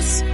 adiós.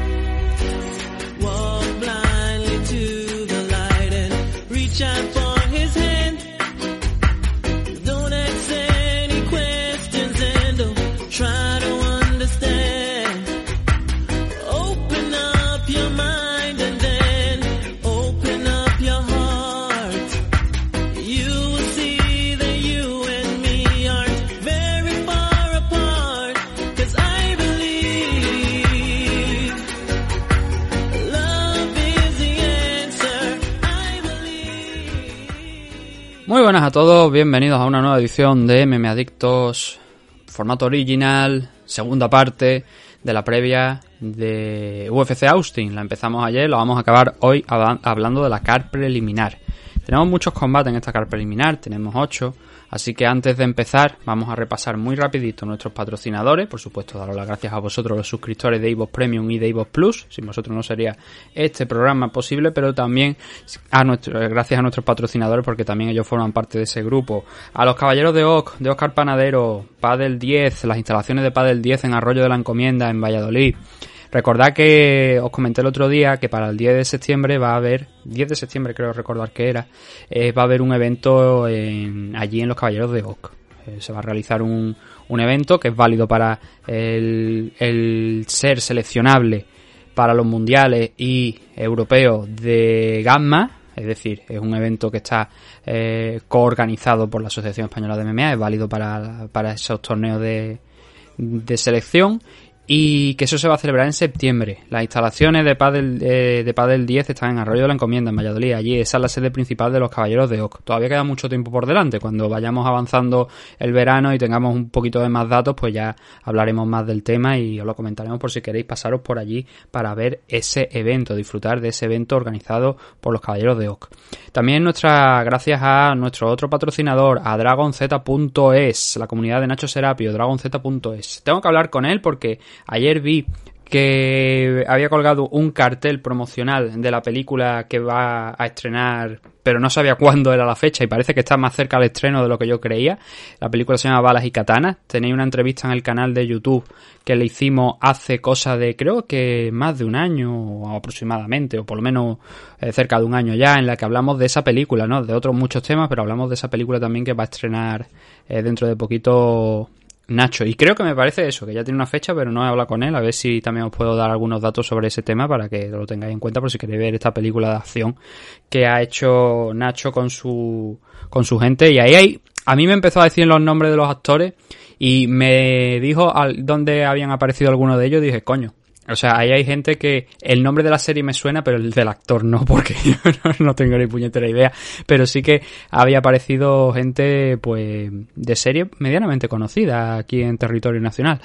Buenas a todos, bienvenidos a una nueva edición de MM Adictos, formato original, segunda parte de la previa de UFC Austin. La empezamos ayer, lo vamos a acabar hoy habla- hablando de la car preliminar. Tenemos muchos combates en esta car preliminar, tenemos 8, así que antes de empezar vamos a repasar muy rapidito nuestros patrocinadores, por supuesto daros las gracias a vosotros los suscriptores de Evox Premium y de Plus, sin vosotros no sería este programa posible, pero también a nuestro, gracias a nuestros patrocinadores porque también ellos forman parte de ese grupo. A los caballeros de OC, de Oscar Panadero, Padel 10, las instalaciones de Padel 10 en Arroyo de la Encomienda, en Valladolid. Recordad que os comenté el otro día que para el 10 de septiembre va a haber, 10 de septiembre creo recordar que era, eh, va a haber un evento en- allí en los Caballeros de OC. Eh, se va a realizar un, un evento que es válido para el, el ser seleccionable para los mundiales y europeos de Gamma, es decir, es un evento que está eh, coorganizado por la Asociación Española de MMA, es válido para, para esos torneos de, de selección y que eso se va a celebrar en septiembre. Las instalaciones de Padel, eh, de Padel 10 están en Arroyo de la Encomienda, en Valladolid. Allí esa es la sede principal de los Caballeros de OC. Todavía queda mucho tiempo por delante. Cuando vayamos avanzando el verano y tengamos un poquito de más datos, pues ya hablaremos más del tema y os lo comentaremos por si queréis pasaros por allí para ver ese evento, disfrutar de ese evento organizado por los Caballeros de OC. También nuestras gracias a nuestro otro patrocinador, a DragonZ.es, la comunidad de Nacho Serapio, DragonZ.es. Tengo que hablar con él porque ayer vi que había colgado un cartel promocional de la película que va a estrenar, pero no sabía cuándo era la fecha y parece que está más cerca al estreno de lo que yo creía. La película se llama Balas y Katanas. Tenéis una entrevista en el canal de YouTube que le hicimos hace cosa de creo que más de un año aproximadamente, o por lo menos eh, cerca de un año ya, en la que hablamos de esa película, ¿no? De otros muchos temas, pero hablamos de esa película también que va a estrenar eh, dentro de poquito Nacho. Y creo que me parece eso, que ya tiene una fecha, pero no he hablado con él. A ver si también os puedo dar algunos datos sobre ese tema para que lo tengáis en cuenta por si queréis ver esta película de acción que ha hecho Nacho con su, con su gente. Y ahí hay, a mí me empezó a decir los nombres de los actores y me dijo al, dónde habían aparecido algunos de ellos. Dije, coño. O sea, ahí hay gente que el nombre de la serie me suena, pero el del actor no, porque yo no, tengo ni puñetera idea. Pero sí que había aparecido gente, pues, de serie medianamente conocida aquí en territorio nacional.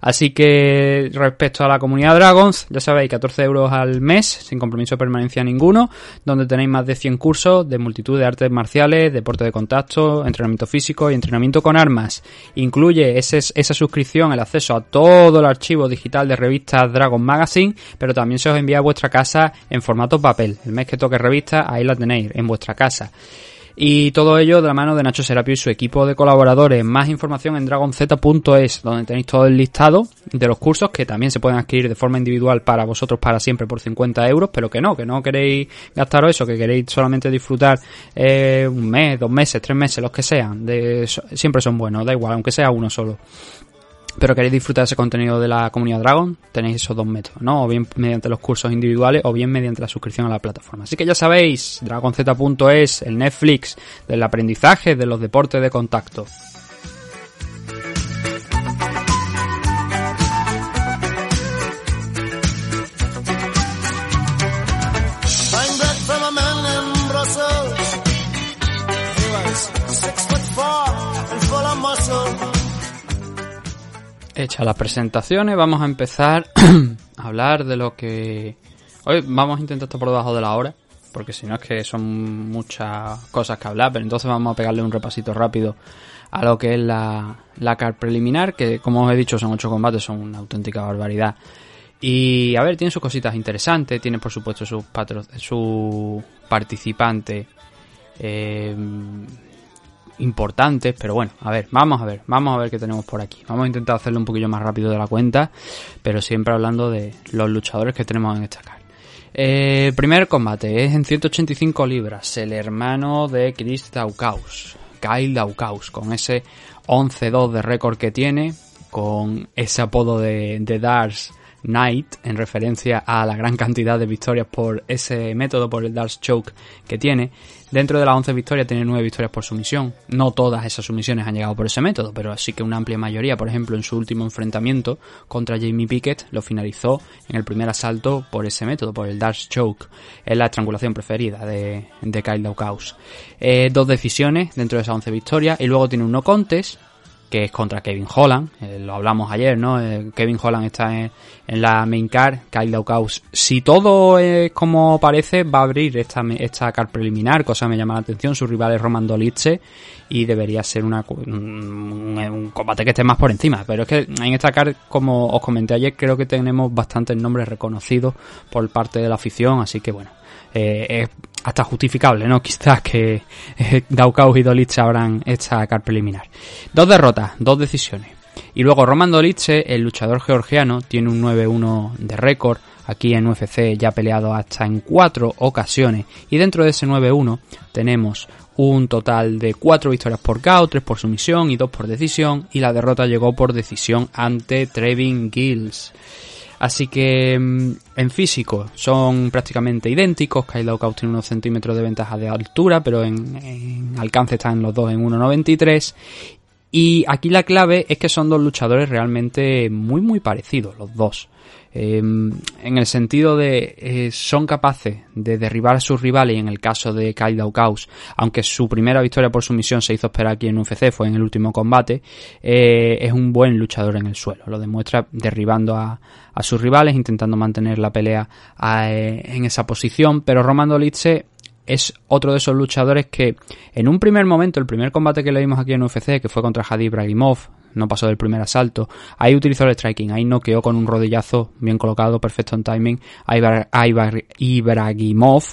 Así que, respecto a la comunidad Dragons, ya sabéis, 14 euros al mes, sin compromiso de permanencia ninguno, donde tenéis más de 100 cursos de multitud de artes marciales, deporte de contacto, entrenamiento físico y entrenamiento con armas. Incluye ese, esa suscripción, el acceso a todo el archivo digital de revistas Dragon Magazine, pero también se os envía a vuestra casa en formato papel. El mes que toque revista, ahí la tenéis, en vuestra casa. Y todo ello de la mano de Nacho Serapio y su equipo de colaboradores. Más información en dragonz.es, donde tenéis todo el listado de los cursos que también se pueden adquirir de forma individual para vosotros para siempre por 50 euros, pero que no, que no queréis gastaros eso, que queréis solamente disfrutar eh, un mes, dos meses, tres meses, los que sean. De, siempre son buenos, da igual, aunque sea uno solo pero queréis disfrutar ese contenido de la comunidad Dragon, tenéis esos dos métodos, ¿no? O bien mediante los cursos individuales o bien mediante la suscripción a la plataforma. Así que ya sabéis, dragonz.es, el Netflix del aprendizaje de los deportes de contacto. Hechas las presentaciones, vamos a empezar a hablar de lo que... Hoy vamos a intentar estar por debajo de la hora, porque si no es que son muchas cosas que hablar, pero entonces vamos a pegarle un repasito rápido a lo que es la, la car preliminar, que como os he dicho son ocho combates, son una auténtica barbaridad. Y a ver, tiene sus cositas interesantes, tiene por supuesto sus su participante eh, importantes, pero bueno, a ver, vamos a ver, vamos a ver qué tenemos por aquí. Vamos a intentar hacerlo un poquillo más rápido de la cuenta, pero siempre hablando de los luchadores que tenemos en esta carta. Eh, primer combate es en 185 libras, el hermano de Chris Daukaus, Kyle Daukaus, con ese 11-2 de récord que tiene, con ese apodo de, de Dars Knight, en referencia a la gran cantidad de victorias por ese método, por el Dark Choke que tiene. Dentro de las 11 victorias tiene 9 victorias por sumisión. No todas esas sumisiones han llegado por ese método, pero sí que una amplia mayoría, por ejemplo, en su último enfrentamiento contra Jamie Pickett, lo finalizó en el primer asalto por ese método, por el Dark Choke. Es la estrangulación preferida de, de Kyle Daukaus. Eh, dos decisiones dentro de esas 11 victorias y luego tiene un no contest que es contra Kevin Holland, eh, lo hablamos ayer, ¿no? Eh, Kevin Holland está en, la main card, Kyle Daukaus. Si todo es como parece, va a abrir esta, esta card preliminar, cosa que me llama la atención, su rival es Roman y debería ser una, un, un, combate que esté más por encima, pero es que en esta card, como os comenté ayer, creo que tenemos bastantes nombres reconocidos por parte de la afición, así que bueno, eh, es hasta justificable, ¿no? Quizás que eh, y Dolitze abran esta car preliminar. Dos derrotas, dos decisiones. Y luego Roman Dolitze, el luchador georgiano, tiene un 9-1 de récord. Aquí en UFC ya ha peleado hasta en cuatro ocasiones. Y dentro de ese 9-1 tenemos un total de 4 victorias por KO, 3 por sumisión y 2 por decisión. Y la derrota llegó por decisión ante Trevin Gills. Así que en físico son prácticamente idénticos. Kyle Daukaus tiene unos centímetros de ventaja de altura, pero en, alcance están los dos en 1.93. Y aquí la clave es que son dos luchadores realmente muy muy parecidos, los dos. Eh, en el sentido de eh, son capaces de derribar a sus rivales y en el caso de Kyle Daukaus, aunque su primera victoria por sumisión se hizo esperar aquí en UFC, fue en el último combate, eh, es un buen luchador en el suelo, lo demuestra derribando a, a sus rivales, intentando mantener la pelea a, en esa posición, pero Roman Dolitze es otro de esos luchadores que en un primer momento, el primer combate que le vimos aquí en UFC, que fue contra Hadid Bragimov, no pasó del primer asalto, ahí utilizó el striking, ahí noqueó con un rodillazo bien colocado, perfecto en timing, a Ibragimov,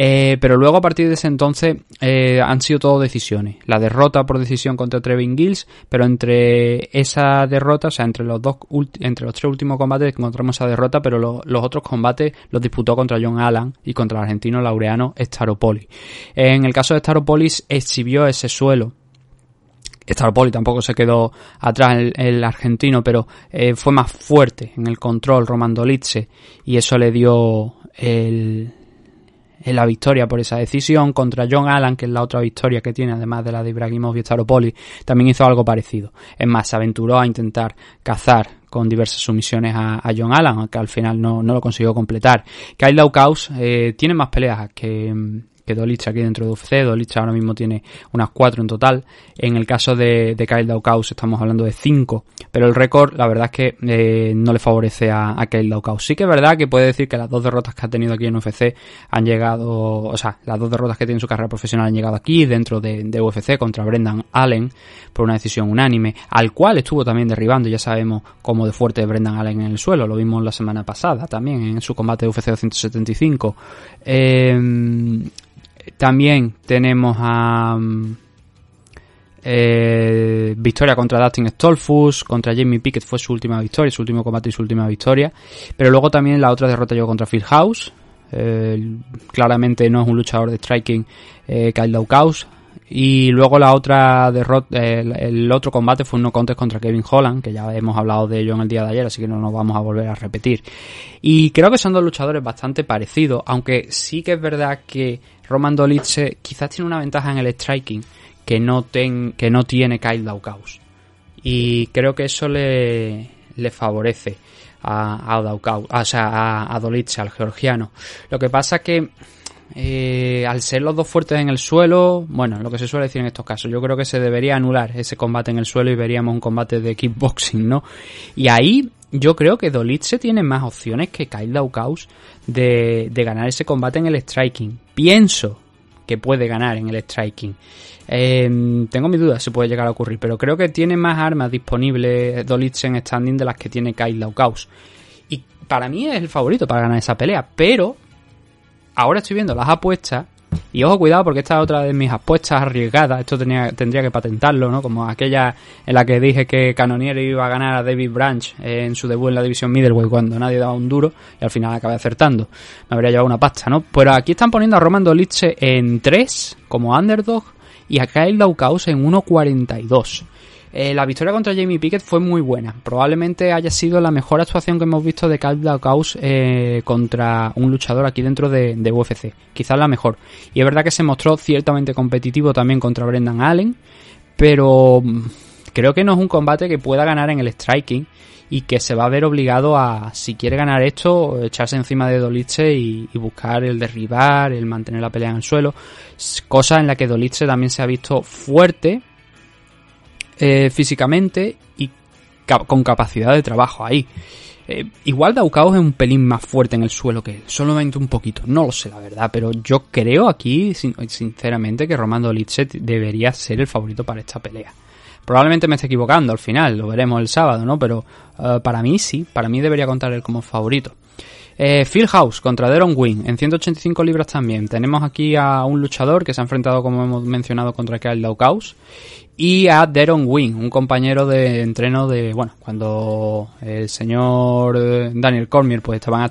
eh, pero luego a partir de ese entonces eh, han sido todo decisiones. La derrota por decisión contra Trevin Gills, pero entre esa derrota, o sea, entre los dos, entre los tres últimos combates encontramos esa derrota, pero lo, los otros combates los disputó contra John Allen y contra el argentino laureano Staropoli. En el caso de Staropolis exhibió ese suelo Staropoli tampoco se quedó atrás el, argentino, pero eh, fue más fuerte en el control Roman Dolitze y eso le dio el, la victoria por esa decisión contra John Allen, que es la otra victoria que tiene, además de la de Ibrahimov y Staropoli, también hizo algo parecido. Es más, se aventuró a intentar cazar con diversas sumisiones a, John Allen, aunque al final no, no lo consiguió completar. Kyle Daukaus eh, tiene más peleas que, que Dolitz aquí dentro de UFC. Dolitz ahora mismo tiene unas 4 en total. En el caso de, de Kyle Daukaus estamos hablando de 5. Pero el récord, la verdad es que eh, no le favorece a, a Kyle Daukaus. Sí que es verdad que puede decir que las dos derrotas que ha tenido aquí en UFC han llegado, o sea, las dos derrotas que tiene en su carrera profesional han llegado aquí dentro de, de UFC contra Brendan Allen por una decisión unánime, al cual estuvo también derribando, ya sabemos cómo de fuerte es Brendan Allen en el suelo, lo vimos la semana pasada también en su combate de UFC 275. Eh, también tenemos a eh, victoria contra Dustin Stolfus, contra Jamie Pickett fue su última victoria, su último combate y su última victoria. Pero luego también la otra derrota llegó contra Phil House. Eh, claramente no es un luchador de striking eh, Kyle Daukaus. Y luego la otra derrota, el, el, otro combate fue un no contest contra Kevin Holland, que ya hemos hablado de ello en el día de ayer, así que no nos vamos a volver a repetir. Y creo que son dos luchadores bastante parecidos, aunque sí que es verdad que Roman Dolitze quizás tiene una ventaja en el striking que no, ten, que no tiene Kyle Daukaus. Y creo que eso le, le favorece a, a o sea, a, a al georgiano. Lo que pasa que eh, al ser los dos fuertes en el suelo, bueno, lo que se suele decir en estos casos, yo creo que se debería anular ese combate en el suelo y veríamos un combate de kickboxing, ¿no? Y ahí yo creo que Dolitze tiene más opciones que Kyle Daukaus de, de ganar ese combate en el striking. Pienso que puede ganar en el striking. Eh, tengo mis dudas si puede llegar a ocurrir, pero creo que tiene más armas disponibles Dolitze en standing de las que tiene Kyle Daukaus. Y para mí es el favorito para ganar esa pelea, pero ahora estoy viendo las apuestas Y ojo, cuidado, porque esta es otra de mis apuestas arriesgadas. Esto tenía, tendría que patentarlo, ¿no? Como aquella en la que dije que Canonieri iba a ganar a David Branch en su debut en la división middleweight cuando nadie daba un duro y al final acabé acertando. Me habría llevado una pasta, ¿no? Pero aquí están poniendo a Roman Dolitze en 3 como underdog y a Kyle Daukaus en 1.42. Eh, la victoria contra Jamie Pickett fue muy buena. Probablemente haya sido la mejor actuación que hemos visto de Kyle Daukaus eh, contra un luchador aquí dentro de, de, UFC. Quizás la mejor. Y es verdad que se mostró ciertamente competitivo también contra Brendan Allen. Pero mm, creo que no es un combate que pueda ganar en el striking. Y que se va a ver obligado a, si quiere ganar esto, echarse encima de Dolitze y, y buscar el derribar, el mantener la pelea en el suelo. Cosa en la que Dolitze también se ha visto fuerte, eh, físicamente y con capacidad de trabajo ahí. Eh, igual Daukaos es un pelín más fuerte en el suelo que él, solamente un poquito, no lo sé la verdad, pero yo creo aquí, sin sinceramente, que Roman Dolitze debería ser el favorito para esta pelea. Probablemente me esté equivocando al final, lo veremos el sábado, ¿no? Pero uh, para mí sí, para mí debería contar él como favorito. Eh, Phil House contra Deron Wing en 185 libras también. Tenemos aquí a un luchador que se ha enfrentado, como hemos mencionado, contra Kyle Daukaus y a Deron Wing, un compañero de entreno de, bueno, cuando el señor eh, Daniel Cormier pues estaba en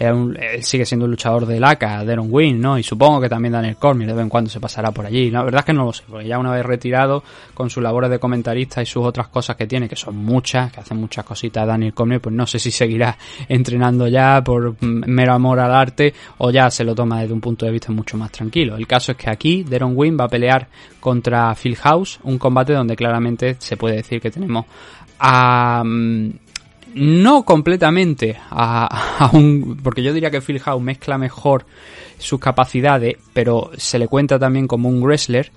un, él sigue siendo un luchador de LACA, Deron Wing, ¿no? Y supongo que también Daniel Cormier de vez en cuando se pasará por allí. La verdad es que no lo sé, porque ya una vez retirado con sus labores de comentarista y sus otras cosas que tiene, que son muchas, que hacen muchas cositas Daniel Cormier, pues no sé si seguirá entrenando ya por mero amor al arte o ya se lo toma desde un punto de vista mucho más tranquilo. El caso es que aquí Deron Wing va a pelear contra Phil House, un combate donde claramente se puede decir que tenemos a no completamente a, a, un porque yo diría que Phil House mezcla mejor sus capacidades pero se le cuenta también como un wrestler.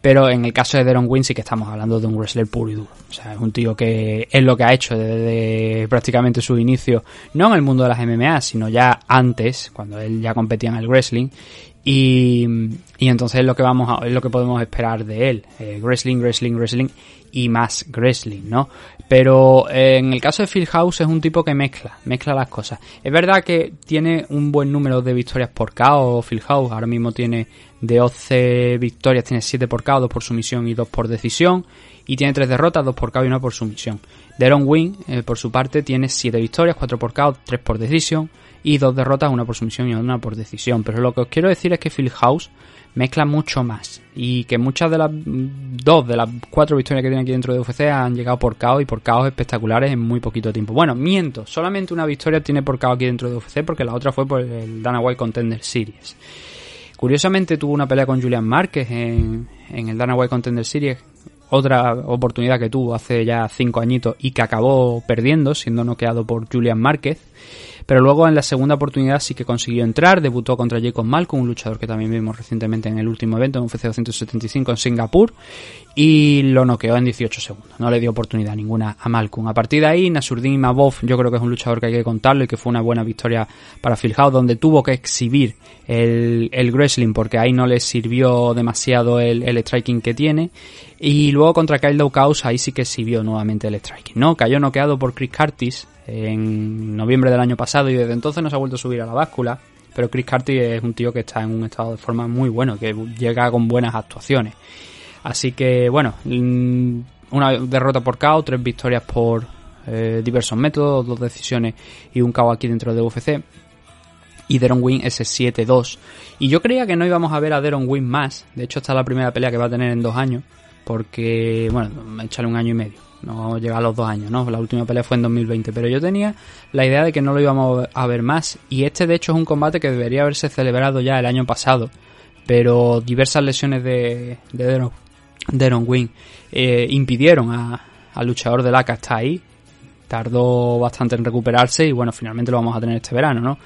Pero en el caso de Deron Wynn sí que estamos hablando de un wrestler puro y duro. O sea es un tío que es lo que ha hecho desde prácticamente su inicio no en el mundo de las MMA sino ya antes cuando él ya competía en el wrestling y, entonces es lo que vamos a, lo que podemos esperar de él eh, wrestling wrestling wrestling y más wrestling no pero eh, en el caso de Phil House es un tipo que mezcla, mezcla las cosas. Es verdad que tiene un buen número de victorias por KO Phil House, ahora mismo tiene de 11 victorias, tiene 7 por KO, 2 por sumisión y 2 por decisión. Y tiene 3 derrotas, 2 por KO y 1 por sumisión. Deron Wing, eh, por su parte, tiene 7 victorias, 4 por KO, 3 por decisión. Y 2 derrotas, 1 por sumisión y 1 por decisión. Pero lo que os quiero decir es que Phil House mezcla mucho más y que muchas de las dos de las cuatro victorias que tiene aquí dentro de UFC han llegado por KO y por KO espectaculares en muy poquito tiempo. Bueno, miento, solamente una victoria tiene por KO aquí dentro de UFC porque la otra fue por el Dana White Contender Series. Curiosamente tuvo una pelea con Julian Márquez en, en el Dana White Contender Series, otra oportunidad que tuvo hace ya cinco añitos y que acabó perdiendo, siendo noqueado por Julian Márquez. Pero luego en la segunda oportunidad sí que consiguió entrar, debutó contra Jacob Malcolm, un luchador que también vimos recientemente en el último evento en UFC 275 en Singapur, y lo noqueó en 18 segundos. No le dio oportunidad ninguna a Malcolm. A partir de ahí, Nasurdin Imavov yo creo que es un luchador que hay que contarlo y que fue una buena victoria para Phil donde tuvo que exhibir el, el wrestling porque ahí no le sirvió demasiado el, el striking que tiene. Y luego contra Kyle Daukaus ahí sí que exhibió nuevamente el striking, ¿no? Cayó noqueado por Chris Curtis en noviembre del año pasado y desde entonces no se ha vuelto a subir a la báscula. Pero Chris Curtis es un tío que está en un estado de forma muy bueno, que llega con buenas actuaciones. Así que, bueno, una derrota por KO, tres victorias por eh, diversos métodos, dos decisiones y un KO aquí dentro de UFC. Y Deron Win ese 7-2. Y yo creía que no íbamos a ver a Deron Win más. De hecho, esta es la primera pelea que va a tener en dos años. Porque, bueno, échale un año y medio no llega a los dos años, ¿no? La última pelea fue en 2020, pero yo tenía la idea de que no lo íbamos a ver más y este de hecho es un combate que debería haberse celebrado ya el año pasado, pero diversas lesiones de, de Deron, Deron Wing eh, impidieron al luchador de LACA estar ahí, tardó bastante en recuperarse y bueno, finalmente lo vamos a tener este verano, ¿no?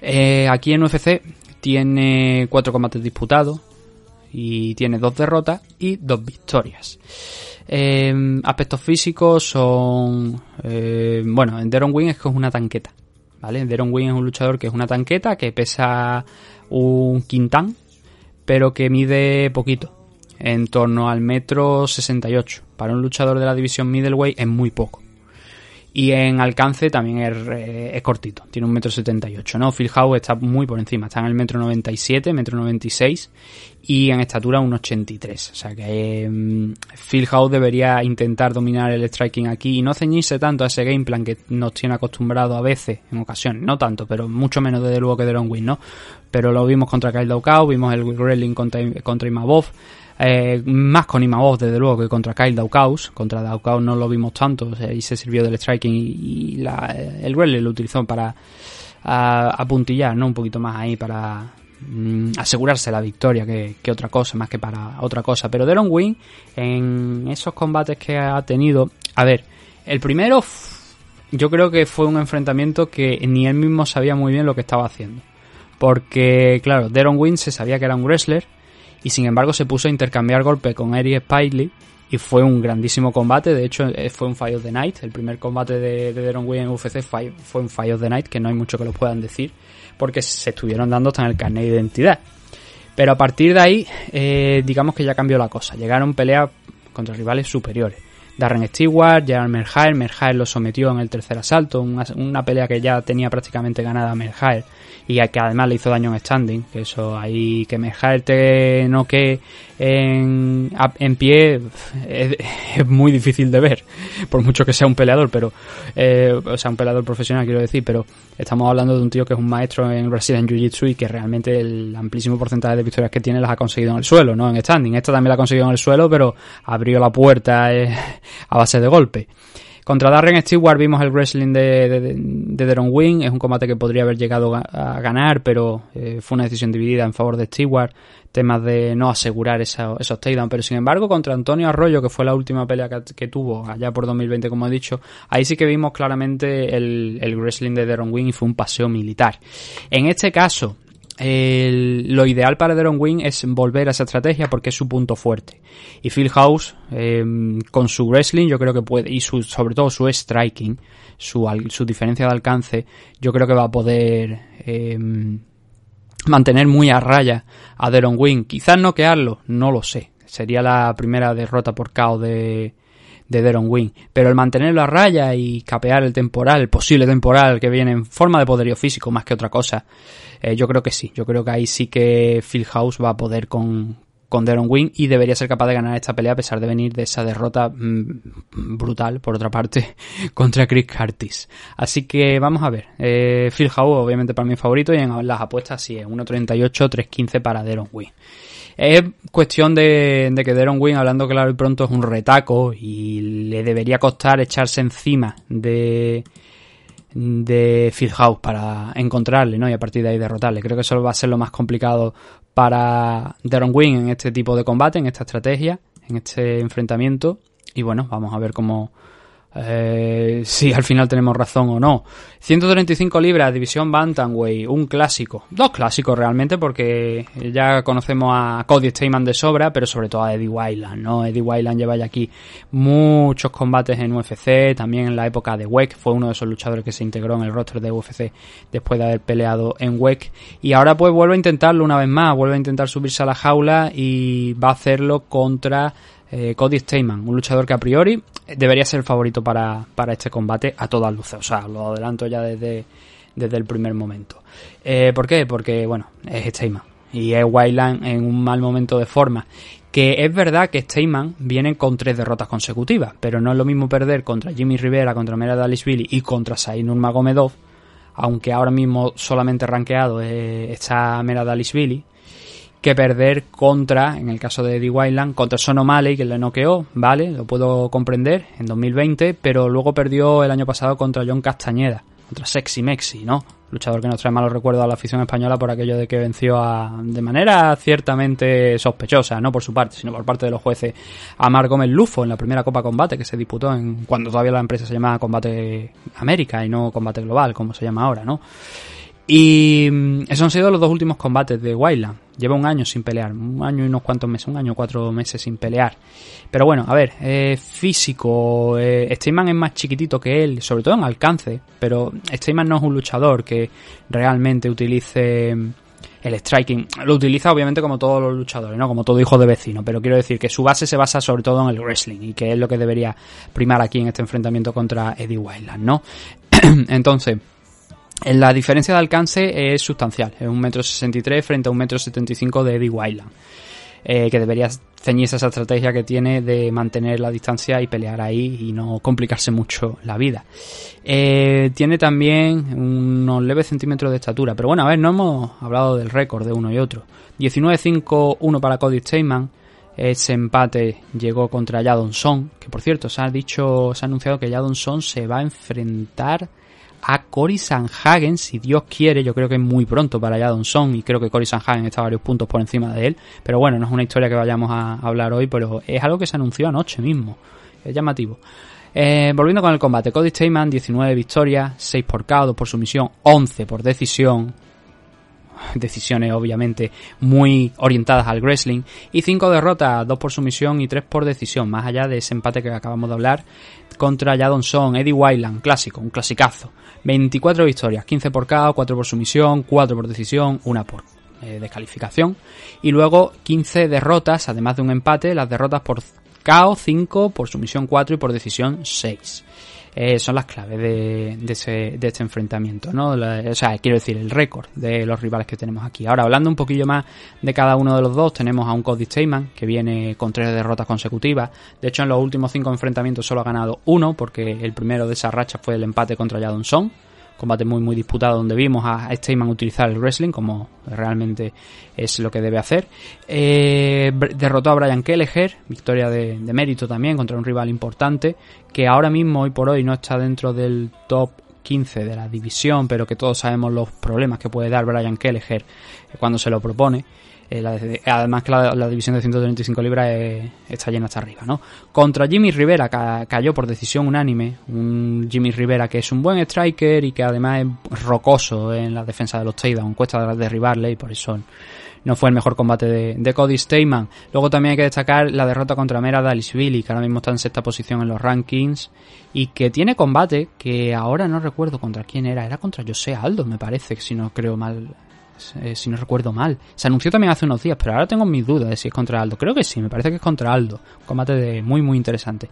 Eh, aquí en UFC tiene cuatro combates disputados y tiene dos derrotas y dos victorias. Eh, aspectos físicos son. Eh, bueno, en Deron Wing es que es una tanqueta. ¿Vale? Deron Wing es un luchador que es una tanqueta que pesa un quintán, pero que mide poquito. En torno al metro 68. Para un luchador de la división middleweight es muy poco. Y en alcance también es, eh, es cortito, tiene un metro setenta y ocho, ¿no? Phil House está muy por encima, está en el metro noventa y siete, metro noventa y seis, y en estatura un 83. O sea que eh, Phil House debería intentar dominar el striking aquí y no ceñirse tanto a ese game plan que nos tiene acostumbrado a veces, en ocasiones, no tanto, pero mucho menos desde luego que Deron Win, ¿no? Pero lo vimos contra Kyle Daukau, vimos el Gremlin contra, contra Imavov, eh, más con Imavov desde luego que contra Kyle Daukaus, contra Daukaus no lo vimos tanto, o sea, y se sirvió del striking y, la, el Gremlin lo utilizó para apuntillar, ¿no? Un poquito más ahí para mm, asegurarse la victoria que, otra cosa, más que para otra cosa. Pero Deron Wing, en esos combates que ha tenido, a ver, el primero yo creo que fue un enfrentamiento que ni él mismo sabía muy bien lo que estaba haciendo. Porque, claro, Deron Wing se sabía que era un wrestler y sin embargo se puso a intercambiar golpes con Eric Spiley y fue un grandísimo combate. De hecho, eh, fue un Fight of the Night. El primer combate de, de Deron Wing en UFC fue, fue un Fight of the Night, que no hay mucho que lo puedan decir, porque se estuvieron dando hasta en el carnet de identidad. Pero a partir de ahí, eh, digamos que ya cambió la cosa. Llegaron peleas contra rivales superiores. Darren Stewart, Gerald Merhaer, Merhaer lo sometió en el tercer asalto, una, pelea que ya tenía prácticamente ganada Merhaer y que además le hizo daño en standing, que eso ahí que Merhaer te noque en, en pie es, muy difícil de ver, por mucho que sea un peleador, pero eh, o sea, un peleador profesional quiero decir, pero estamos hablando de un tío que es un maestro en Brazilian Jiu-Jitsu y que realmente el amplísimo porcentaje de victorias que tiene las ha conseguido en el suelo, no en standing. Esta también la ha conseguido en el suelo, pero abrió la puerta eh, a base de golpe. Contra Darren Stewart vimos el wrestling de, de, de Deron Wing. Es un combate que podría haber llegado a ganar, pero eh, fue una decisión dividida en favor de Stewart. Temas de no asegurar esa, esos takedowns. Pero sin embargo, contra Antonio Arroyo, que fue la última pelea que, que, tuvo allá por 2020, como he dicho, ahí sí que vimos claramente el, el wrestling de Deron Wing y fue un paseo militar. En este caso, el, lo ideal para Deron Wing es volver a esa estrategia porque es su punto fuerte. Y Phil House, eh, con su wrestling, yo creo que puede, y su, sobre todo su striking, su, diferencia de alcance, yo creo que va a poder eh, mantener muy a raya a Deron Wing. Quizás noquearlo, no lo sé. Sería la primera derrota por KO de, de Deron Wing. Pero el mantenerlo a raya y capear el temporal, el posible temporal que viene en forma de poderío físico más que otra cosa, eh, yo creo que sí. Yo creo que ahí sí que Phil House va a poder con, con Deron Wing y debería ser capaz de ganar esta pelea a pesar de venir de esa derrota mmm, brutal, por otra parte, contra Chris Curtis. Así que vamos a ver. Eh, Phil House, obviamente para mi favorito, y en las apuestas sí es 1.38, 3.15 para Deron Wing. Es cuestión de, de, que Deron Wing, hablando claro y pronto, es un retaco y le debería costar echarse encima de de Phil House para encontrarle, ¿no? Y a partir de ahí derrotarle. Creo que eso va a ser lo más complicado para Deron Wing en este tipo de combate, en esta estrategia, en este enfrentamiento. Y bueno, vamos a ver cómo, eh, si al final tenemos razón o no. 135 libras, división Bantamweight, un clásico. Dos clásicos realmente porque ya conocemos a Cody Steyman de sobra, pero sobre todo a Eddie Wyland, ¿no? Eddie Wyland lleva ya aquí muchos combates en UFC, también en la época de WEC, fue uno de esos luchadores que se integró en el roster de UFC después de haber peleado en WEC. Y ahora pues vuelve a intentarlo una vez más, vuelve a intentar subirse a la jaula y va a hacerlo contra eh, Cody Steyman, un luchador que a priori debería ser el favorito para, para este combate a todas luces. O sea, lo adelanto ya desde, desde el primer momento. Eh, ¿Por qué? Porque, bueno, es Steyman y es Wildland en un mal momento de forma. Que es verdad que Steyman viene con tres derrotas consecutivas, pero no es lo mismo perder contra Jimmy Rivera, contra Mera Billy y contra Said Nurmagomedov, aunque ahora mismo solamente rankeado está Mera Billy que perder contra, en el caso de Eddie Wildland, contra Son O'Malley, que le noqueó, vale, lo puedo comprender, en 2020, pero luego perdió el año pasado contra John Castañeda, contra Sexy Mexi, ¿no? Luchador que nos trae malos recuerdos a la afición española por aquello de que venció a, de manera ciertamente sospechosa, no por su parte, sino por parte de los jueces, a Mar Gómez Lufo en la primera Copa Combate que se disputó en, cuando todavía la empresa se llamaba Combate América y no Combate Global, como se llama ahora, ¿no? Y esos han sido los dos últimos combates de Wildland. Lleva un año sin pelear, un año y unos cuantos meses, un año cuatro meses sin pelear. Pero bueno, a ver, eh, físico, eh, Steyman es más chiquitito que él, sobre todo en alcance, pero Steyman no es un luchador que realmente utilice el striking. Lo utiliza obviamente como todos los luchadores, ¿no? Como todo hijo de vecino, pero quiero decir que su base se basa sobre todo en el wrestling y que es lo que debería primar aquí en este enfrentamiento contra Eddie Wildland, ¿no? Entonces, la diferencia de alcance es sustancial, es un metro sesenta frente a un metro setenta de Eddie Wildland. Eh, que debería ceñirse esa estrategia que tiene de mantener la distancia y pelear ahí y no complicarse mucho la vida. Eh, tiene también unos leves centímetros de estatura, pero bueno, a ver, no hemos hablado del récord de uno y otro. 19-5-1 para Cody Steyman. Ese empate llegó contra Jadon que por cierto se ha dicho, se ha anunciado que Jadon se va a enfrentar a Cory Sanhagen, si Dios quiere, yo creo que es muy pronto para Jadon Son y creo que Cory Sanhagen está varios puntos por encima de él, pero bueno, no es una historia que vayamos a hablar hoy, pero es algo que se anunció anoche mismo, es llamativo. Eh, volviendo con el combate, Cody Steyman, 19 victorias, 6 por KO, 2 por sumisión, 11 por decisión, decisiones obviamente muy orientadas al wrestling. Y 5 derrotas, 2 por sumisión y 3 por decisión, más allá de ese empate que acabamos de hablar contra Jadon Son, Eddie Wyland, clásico, un clasicazo. 24 victorias, 15 por KO, 4 por sumisión, 4 por decisión, 1 por eh, descalificación. Y luego 15 derrotas, además de un empate, las derrotas por KO 5, por sumisión 4 y por decisión 6. Eh, son las claves de, ese, este enfrentamiento, ¿no? o sea, quiero decir, el récord de los rivales que tenemos aquí. Ahora, hablando un poquillo más de cada uno de los dos, tenemos a un Cody Steyman, que viene con tres derrotas consecutivas. De hecho, en los últimos cinco enfrentamientos solo ha ganado uno, porque el primero de esa racha fue el empate contra Jadon Song combate muy muy disputado donde vimos a Steyman utilizar el wrestling como realmente es lo que debe hacer. Eh, derrotó a Brian Kelleher, victoria de, mérito también contra un rival importante que ahora mismo hoy por hoy no está dentro del top 15 de la división, pero que todos sabemos los problemas que puede dar Brian Kelleher cuando se lo propone. Eh, además que la, división de 135 libras está llena hasta arriba, ¿no? Contra Jimmy Rivera cayó por decisión unánime, un Jimmy Rivera que es un buen striker y que además es rocoso en la defensa de los takedowns, cuesta derribarle y por eso no fue el mejor combate de, Cody Steyman. Luego también hay que destacar la derrota contra Mera Dalisvili, que ahora mismo está en sexta posición en los rankings y que tiene combate que ahora no recuerdo contra quién era, era contra José Aldo, me parece, si no creo mal eh, si no recuerdo mal. Se anunció también hace unos días, pero ahora tengo mis dudas de si es contra Aldo. Creo que sí, me parece que es contra Aldo. Un combate de muy, muy interesante.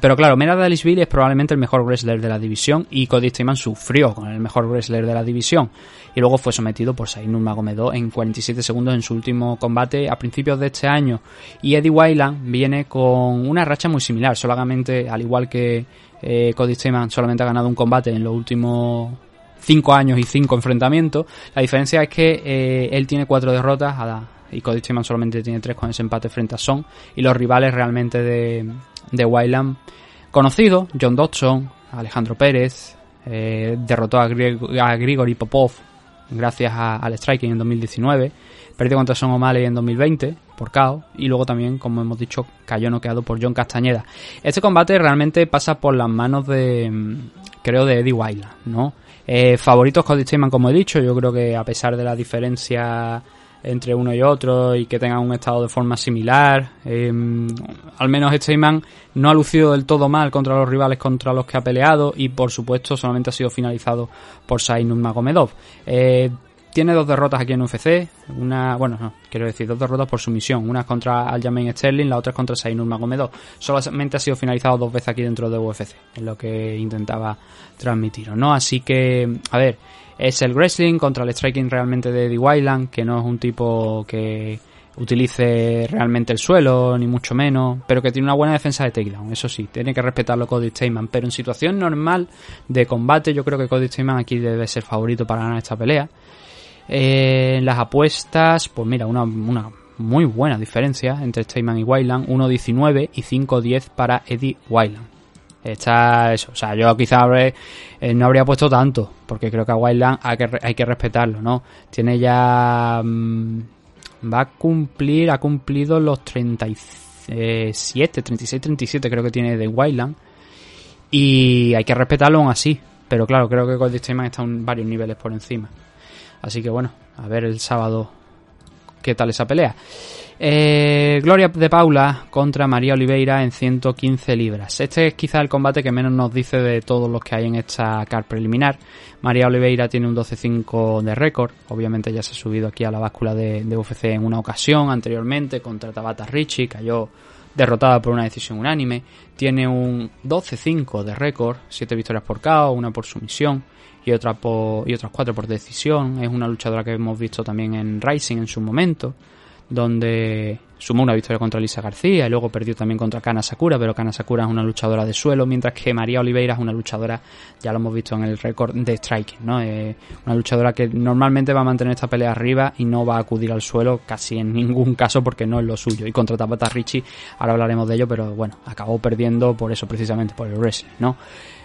Pero claro, Mera Dalisville es probablemente el mejor wrestler de la división y Cody Steyman sufrió con el mejor wrestler de la división. Y luego fue sometido por Sain Nurmagomedov en 47 segundos en su último combate a principios de este año. Y Eddie Wyland viene con una racha muy similar, solamente, al igual que eh, Cody Steyman, solamente ha ganado un combate en los últimos cinco años y cinco enfrentamientos. La diferencia es que eh, él tiene cuatro derrotas y Cody solamente tiene tres con ese empate frente a Son. Y los rivales realmente de, de Wildland conocidos, John Dodson, Alejandro Pérez, eh, derrotó a, Grigory Popov gracias al striking en 2019, perdió contra Son O'Malley en 2020 por KO y luego también, como hemos dicho, cayó noqueado por John Castañeda. Este combate realmente pasa por las manos de, creo, de Eddie Wildland, ¿no? Eh, favoritos Cody Steyman, como he dicho, yo creo que a pesar de la diferencia entre uno y otro y que tengan un estado de forma similar, em, al menos Steyman no ha lucido del todo mal contra los rivales contra los que ha peleado y por supuesto solamente ha sido finalizado por Sain Nurmagomedov. Eh, tiene dos derrotas aquí en UFC, una, bueno, no, quiero decir, dos derrotas por sumisión, una contra Aljamain Sterling, la otra es contra Sainur Magomedov. Solamente ha sido finalizado dos veces aquí dentro de UFC, es lo que intentaba transmitir, ¿no? Así que, a ver, es el wrestling contra el striking realmente de Eddie Wyland, que no es un tipo que utilice realmente el suelo, ni mucho menos, pero que tiene una buena defensa de takedown, eso sí, tiene que respetarlo Cody Steyman, pero en situación normal de combate yo creo que Cody Steyman aquí debe ser favorito para ganar esta pelea. En las apuestas, pues mira, una, una muy buena diferencia entre Steyman y Wyland, 1.19 y 5.10 para Eddie Wyland. Está eso, o sea, yo quizá eh, no habría puesto tanto, porque creo que a Wyland hay que, hay que respetarlo, ¿no? Tiene ya... Mm, va a cumplir, ha cumplido los 37, 36, 37 creo que tiene de Wyland. Y hay que respetarlo aún así. Pero claro, creo que Cody Steyman está en varios niveles por encima. Así que bueno, a ver el sábado qué tal esa pelea. Eh, Gloria de Paula contra María Oliveira en 115 libras. Este es quizá el combate que menos nos dice de todos los que hay en esta car preliminar. María Oliveira tiene un 12-5 de récord. Obviamente ya se ha subido aquí a la báscula de, UFC en una ocasión anteriormente contra Tabata Richie. Cayó derrotada por una decisión unánime. Tiene un 12-5 de récord, 7 victorias por KO, una por sumisión y, otra por, y otras 4 por decisión. Es una luchadora que hemos visto también en Rising en su momento donde sumó una victoria contra Lisa García y luego perdió también contra Kana Sakura, pero Kana Sakura es una luchadora de suelo, mientras que María Oliveira es una luchadora, ya lo hemos visto en el récord de striking, ¿no? Eh, una luchadora que normalmente va a mantener esta pelea arriba y no va a acudir al suelo casi en ningún caso porque no es lo suyo. Y contra Tabata Richie, ahora hablaremos de ello, pero bueno, acabó perdiendo por eso precisamente, por el wrestling, ¿no?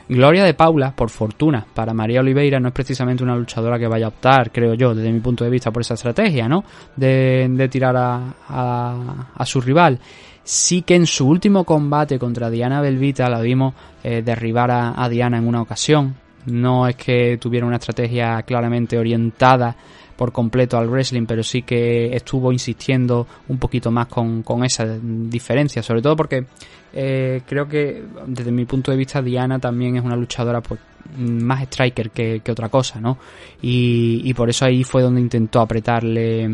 Gloria de Paula, por fortuna, para María Oliveira no es precisamente una luchadora que vaya a optar, creo yo, desde mi punto de vista, por esa estrategia, ¿no? De, tirar a, a, su rival. Sí que en su último combate contra Diana Belvita la vimos eh, derribar a Diana en una ocasión. No es que tuviera una estrategia claramente orientada por completo al wrestling, pero sí que estuvo insistiendo un poquito más con, con esa diferencia, sobre todo porque eh, creo que desde mi punto de vista Diana también es una luchadora pues, más striker que, otra cosa, ¿no? Y, por eso ahí fue donde intentó apretarle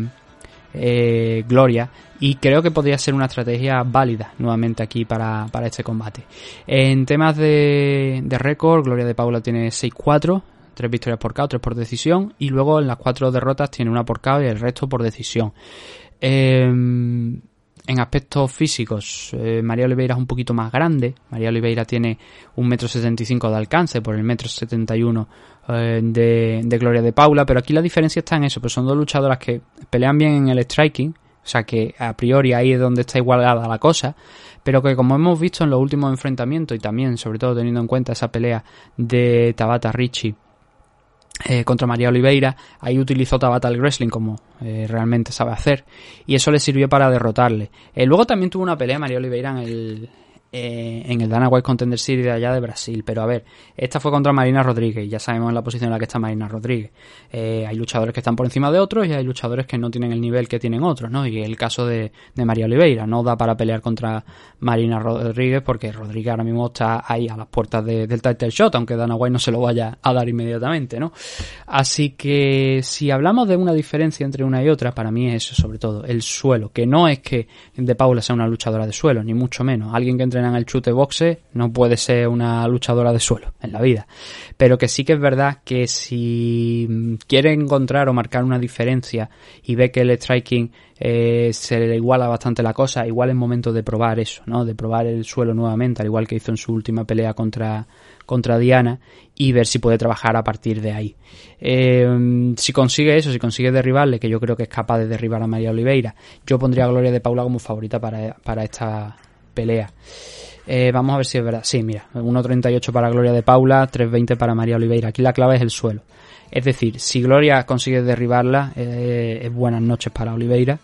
eh, Gloria y creo que podría ser una estrategia válida nuevamente aquí para, para este combate. En temas de, de récord, Gloria de Paula tiene 6-4, tres victorias por KO, tres por decisión, y luego en las cuatro derrotas tiene una por KO y el resto por decisión. Em, en aspectos físicos, eh, María Oliveira es un poquito más grande. María Oliveira tiene un metro setenta y cinco de alcance por el metro setenta eh, de, de, Gloria de Paula, pero aquí la diferencia está en eso, pues son dos luchadoras que pelean bien en el striking, o sea que a priori ahí es donde está igualada la cosa, pero que como hemos visto en los últimos enfrentamientos y también sobre todo teniendo en cuenta esa pelea de Tabata Richie eh, contra María Oliveira, ahí utilizó Tabata el wrestling como eh, realmente sabe hacer y eso le sirvió para derrotarle. Eh, luego también tuvo una pelea María Oliveira en el, eh, en el Dana White Contender Series de allá de Brasil. Pero a ver, esta fue contra Marina Rodríguez. Ya sabemos la posición en la que está Marina Rodríguez. Eh, hay luchadores que están por encima de otros y hay luchadores que no tienen el nivel que tienen otros, ¿no? Y el caso de, de María Oliveira. No da para pelear contra Marina Rodríguez porque Rodríguez ahora mismo está ahí a las puertas del title shot, aunque Dana White no se lo vaya a dar inmediatamente, ¿no? Así que si hablamos de una diferencia entre una y otra, para mí es eso, sobre todo, el suelo. Que no es que De Paula sea una luchadora de suelo, ni mucho menos. Alguien que entre en el chute boxe, no puede ser una luchadora de suelo en la vida. Pero que sí que es verdad que si quiere encontrar o marcar una diferencia y ve que el striking eh, se le iguala bastante la cosa, igual es momento de probar eso, ¿no? De probar el suelo nuevamente, al igual que hizo en su última pelea contra, contra Diana y ver si puede trabajar a partir de ahí. Eh, si consigue eso, si consigue derribarle, que yo creo que es capaz de derribar a María Oliveira, yo pondría a Gloria de Paula como favorita para, para esta pelea. Eh, vamos a ver si es verdad. Sí, mira, 1.38 para Gloria de Paula, 3.20 para María Oliveira. Aquí la clave es el suelo. Es decir, si Gloria consigue derribarla, eh, es buenas noches para Oliveira.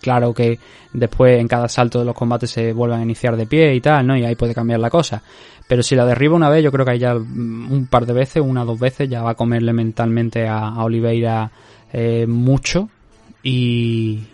Claro que después en cada salto de los combates se vuelvan a iniciar de pie y tal, ¿no? Y ahí puede cambiar la cosa. Pero si la derriba una vez, yo creo que ahí ya un par de veces, una o dos veces, ya va a comerle mentalmente a, Oliveira eh, mucho. Y,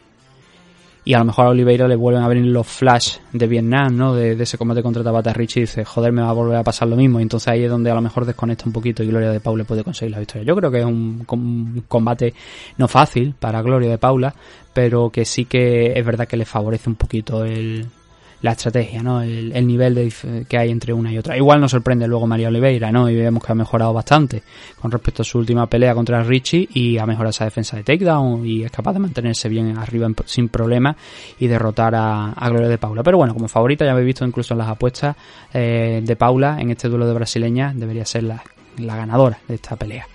y a lo mejor a Oliveira le vuelven a venir los flash de Vietnam, ¿no? De, ese combate contra Tabata Richie y dice, joder, me va a volver a pasar lo mismo. Y entonces ahí es donde a lo mejor desconecta un poquito y Gloria de Paula puede conseguir la victoria. Yo creo que es un, un combate no fácil para Gloria de Paula, pero que sí que es verdad que le favorece un poquito el, la estrategia, ¿no? El, nivel de, que hay entre una y otra. Igual nos sorprende luego María Oliveira, ¿no? Y vemos que ha mejorado bastante con respecto a su última pelea contra Richie y ha mejorado esa defensa de takedown y es capaz de mantenerse bien arriba sin problema y derrotar a, Gloria de Paula. Pero bueno, como favorita ya habéis visto incluso en las apuestas eh, de Paula en este duelo de brasileña debería ser la ganadora de esta pelea.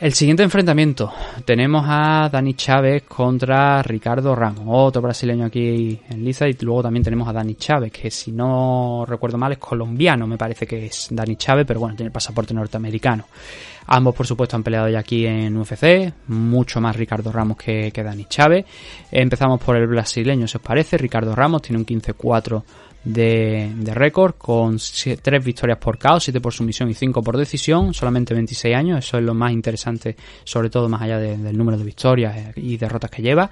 El siguiente enfrentamiento tenemos a Dani Chávez contra Ricardo Ramos, otro brasileño aquí en liza, y luego también tenemos a Dani Chávez, que si no recuerdo mal es colombiano, me parece que es Dani Chávez, pero bueno, tiene el pasaporte norteamericano. Ambos, por supuesto, han peleado ya aquí en UFC, mucho más Ricardo Ramos que, que Dani Chávez. Empezamos por el brasileño, si os parece. Ricardo Ramos tiene un 15-4 de, de récord con 3 victorias por KO, 7 por sumisión y 5 por decisión, solamente 26 años, eso es lo más interesante, sobre todo más allá de, del número de victorias eh, y derrotas que lleva.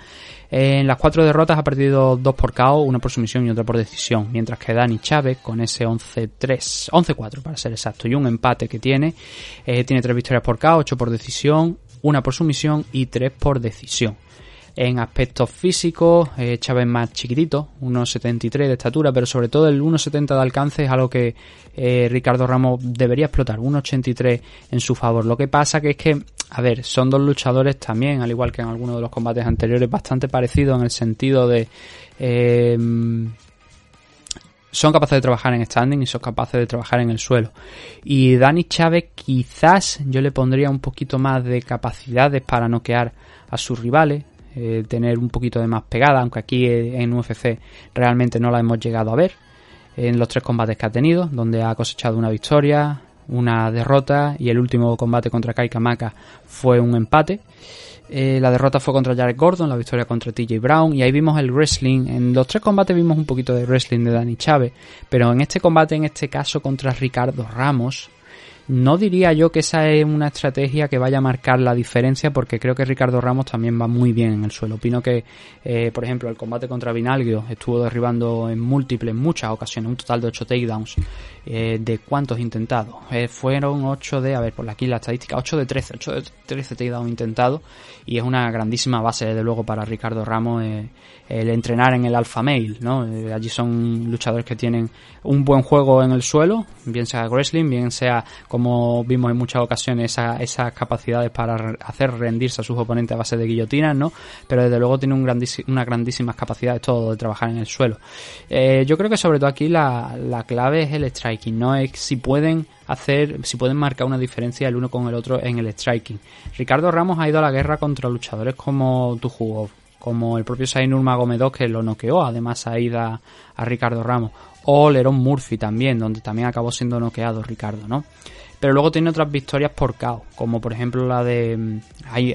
En las 4 derrotas ha perdido 2 por KO, una por sumisión y otra por decisión, mientras que Dani Chávez con ese 11-3, 11-4 para ser exacto, y un empate que tiene, eh, tiene 3 victorias por KO, 8 por decisión, una por sumisión y 3 por decisión. En aspectos físicos, eh, Chávez más chiquitito, 1,73 de estatura, pero sobre todo el 1,70 de alcance es algo que eh, Ricardo Ramos debería explotar, 1,83 en su favor. Lo que pasa que es que, a ver, son dos luchadores también, al igual que en algunos de los combates anteriores, bastante parecidos en el sentido de... Eh, son capaces de trabajar en standing y son capaces de trabajar en el suelo. Y Dani Chávez quizás yo le pondría un poquito más de capacidades para noquear a sus rivales, eh, tener un poquito de más pegada, aunque aquí en UFC realmente no la hemos llegado a ver en los tres combates que ha tenido, donde ha cosechado una victoria, una derrota y el último combate contra Kai Kamaka fue un empate. Eh, la derrota fue contra Jared Gordon, la victoria contra TJ Brown y ahí vimos el wrestling. En los tres combates vimos un poquito de wrestling de Dani Chávez, pero en este combate, en este caso contra Ricardo Ramos, no diría yo que esa es una estrategia que vaya a marcar la diferencia porque creo que Ricardo Ramos también va muy bien en el suelo. Opino que, eh, por ejemplo, el combate contra Vinalgio estuvo derribando en múltiples, muchas ocasiones, un total de 8 takedowns. Eh, ¿De cuántos intentados? Eh, fueron 8 de, a ver, por aquí la estadística, 8 de 13, 8 de 13 takedowns intentados y es una grandísima base, desde luego, para Ricardo Ramos el entrenar en el Alpha Male, ¿no? allí son luchadores que tienen un buen juego en el suelo, bien sea wrestling, bien sea como vimos en muchas ocasiones, esas capacidades para hacer rendirse a sus oponentes a base de guillotinas, ¿no? Pero desde luego tiene un unas grandísimas capacidades todo de trabajar en el suelo. Eh, yo creo que sobre todo aquí la, la clave es el striking, ¿no? Es si pueden hacer, si pueden marcar una diferencia el uno con el otro en el striking. Ricardo Ramos ha ido a la guerra contra luchadores como Tujugov, como el propio Sainur Magomedov que lo noqueó, además ha ido a, a Ricardo Ramos, o Lerón Murphy también, donde también acabó siendo noqueado Ricardo, ¿no? Pero luego tiene otras victorias por KO, como por ejemplo la de mm,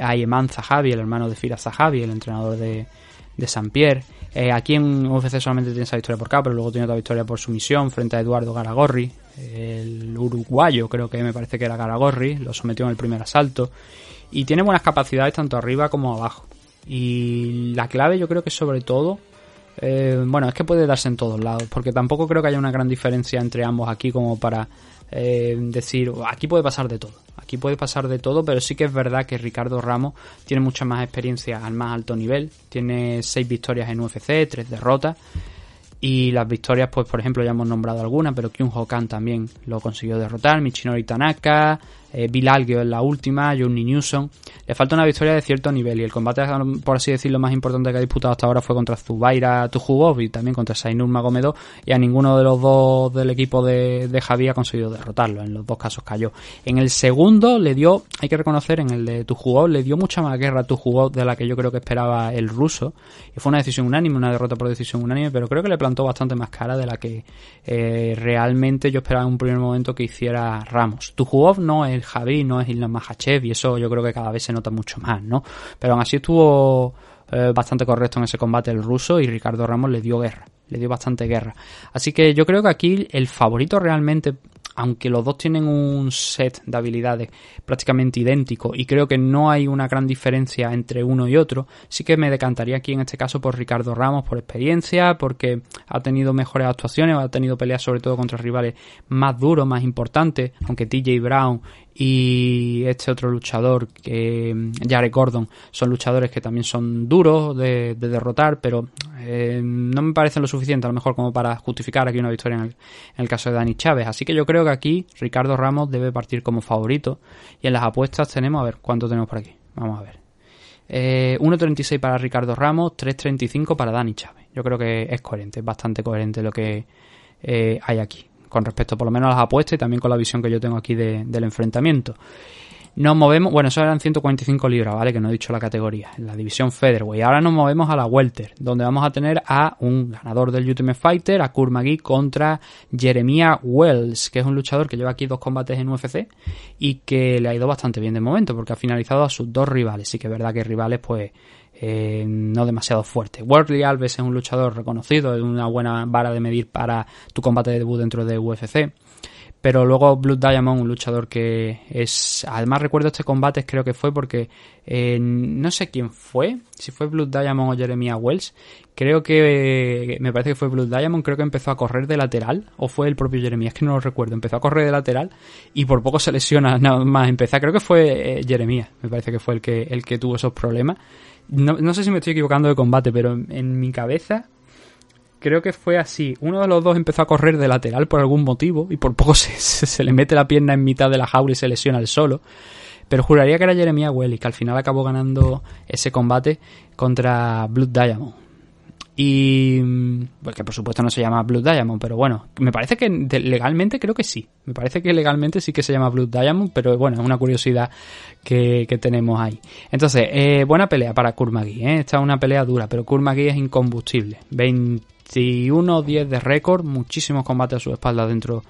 Ayman Zahavi, el hermano de Fira Zahavi, el entrenador de, de San Pierre. Eh, aquí en UFC solamente tiene esa victoria por KO, pero luego tiene otra victoria por sumisión frente a Eduardo Garagorri, el uruguayo creo que me parece que era Garagorri, lo sometió en el primer asalto. Y tiene buenas capacidades tanto arriba como abajo. Y la clave yo creo que sobre todo eh, bueno, es que puede darse en todos lados, porque tampoco creo que haya una gran diferencia entre ambos aquí como para eh, decir, aquí puede pasar de todo, aquí puede pasar de todo, pero sí que es verdad que Ricardo Ramos tiene mucha más experiencia al más alto nivel, tiene seis victorias en UFC, tres derrotas, y las victorias, pues por ejemplo, ya hemos nombrado algunas, pero Kyun Hokan también lo consiguió derrotar, Michinori Tanaka, eh, Bill Algio en la última, Johnny Newsom. Le falta una victoria de cierto nivel y el combate, por así decirlo, más importante que ha disputado hasta ahora fue contra Zubaira Tujugov y también contra Sainur Magomedov y a ninguno de los dos del equipo de, de Javi ha conseguido derrotarlo. En los dos casos cayó. En el segundo le dio, hay que reconocer, en el de Tujugov le dio mucha más guerra a Tujugov de la que yo creo que esperaba el ruso y fue una decisión unánime, una derrota por decisión unánime, pero creo que le plantó bastante más cara de la que eh, realmente yo esperaba en un primer momento que hiciera Ramos. Tujugov no es Javi, no es Islam Mahachev y eso yo creo que cada vez se nota mucho más, ¿no? Pero aún así estuvo eh, bastante correcto en ese combate el ruso y Ricardo Ramos le dio guerra, le dio bastante guerra. Así que yo creo que aquí el favorito realmente aunque los dos tienen un set de habilidades prácticamente idéntico y creo que no hay una gran diferencia entre uno y otro, sí que me decantaría aquí en este caso por Ricardo Ramos por experiencia, porque ha tenido mejores actuaciones, ha tenido peleas sobre todo contra rivales más duros, más importantes, aunque TJ Brown y este otro luchador, que Jared Gordon, son luchadores que también son duros de, derrotar, pero eh, no me parecen lo suficiente a lo mejor como para justificar aquí una victoria en el, caso de Dani Chávez. Así que yo creo que aquí Ricardo Ramos debe partir como favorito. Y en las apuestas tenemos, a ver, ¿cuánto tenemos por aquí? Vamos a ver. Eh, 1.36 para Ricardo Ramos, 3.35 para Dani Chávez. Yo creo que es coherente, es bastante coherente lo que eh, hay aquí con respecto por lo menos a las apuestas y también con la visión que yo tengo aquí del enfrentamiento. Nos movemos, bueno, eso eran 145 libras, ¿vale? Que no he dicho la categoría, en la división Featherweight. Ahora nos movemos a la Welter, donde vamos a tener a un ganador del Ultimate Fighter, a Kurmagi, contra Jeremiah Wells, que es un luchador que lleva aquí dos combates en UFC y que le ha ido bastante bien de momento, porque ha finalizado a sus dos rivales. Sí que es verdad que rivales, pues, eh, no demasiado fuertes. Worley Alves es un luchador reconocido, es una buena vara de medir para tu combate de debut dentro de UFC. Pero luego Blood Diamond, un luchador que es... Además recuerdo este combate, creo que fue porque... eh, no sé quién fue, si fue Blood Diamond o Jeremiah Wells. Creo que... Me parece que fue Blood Diamond, creo que empezó a correr de lateral. O fue el propio Jeremiah, es que no lo recuerdo. Empezó a correr de lateral y por poco se lesiona nada más empezar. Creo que fue eh, Jeremiah, me parece que fue el que, el que tuvo esos problemas. No, no sé si me estoy equivocando de combate, pero en, mi cabeza creo que fue así. Uno de los dos empezó a correr de lateral por algún motivo y por poco se, se, se le mete la pierna en mitad de la jaula y se lesiona el solo. Pero juraría que era Jeremiah Welly, que al final acabó ganando ese combate contra Blood Diamond. Y. Porque por supuesto no se llama Blood Diamond, pero bueno, me parece que legalmente creo que sí. Me parece que legalmente sí que se llama Blood Diamond, pero bueno, es una curiosidad que, que tenemos ahí. Entonces, eh, buena pelea para Kurmagi, ¿eh? Esta es una pelea dura, pero Kurmagi es incombustible. 21-10 de récord, muchísimos combates a su espalda dentro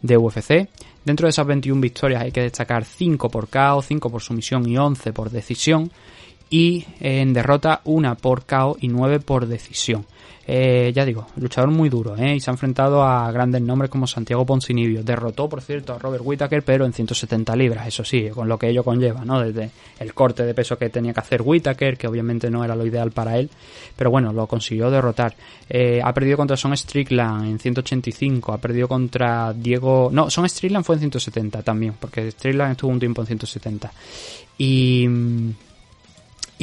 de UFC. Dentro de esas 21 victorias hay que destacar 5 por KO, 5 por sumisión y 11 por decisión. Y en derrota, una por KO y 9 por decisión. Eh, ya digo, luchador muy duro, ¿eh? Y se ha enfrentado a grandes nombres como Santiago Poncinibio. Derrotó, por cierto, a Robert Whittaker, pero en 170 libras, eso sí, con lo que ello conlleva, ¿no? Desde el corte de peso que tenía que hacer Whittaker, que obviamente no era lo ideal para él, pero bueno, lo consiguió derrotar. Eh, ha perdido contra Son Strickland en 185, ha perdido contra Diego... No, Son Strickland fue en 170 también, porque Strickland estuvo un tiempo en 170. Y...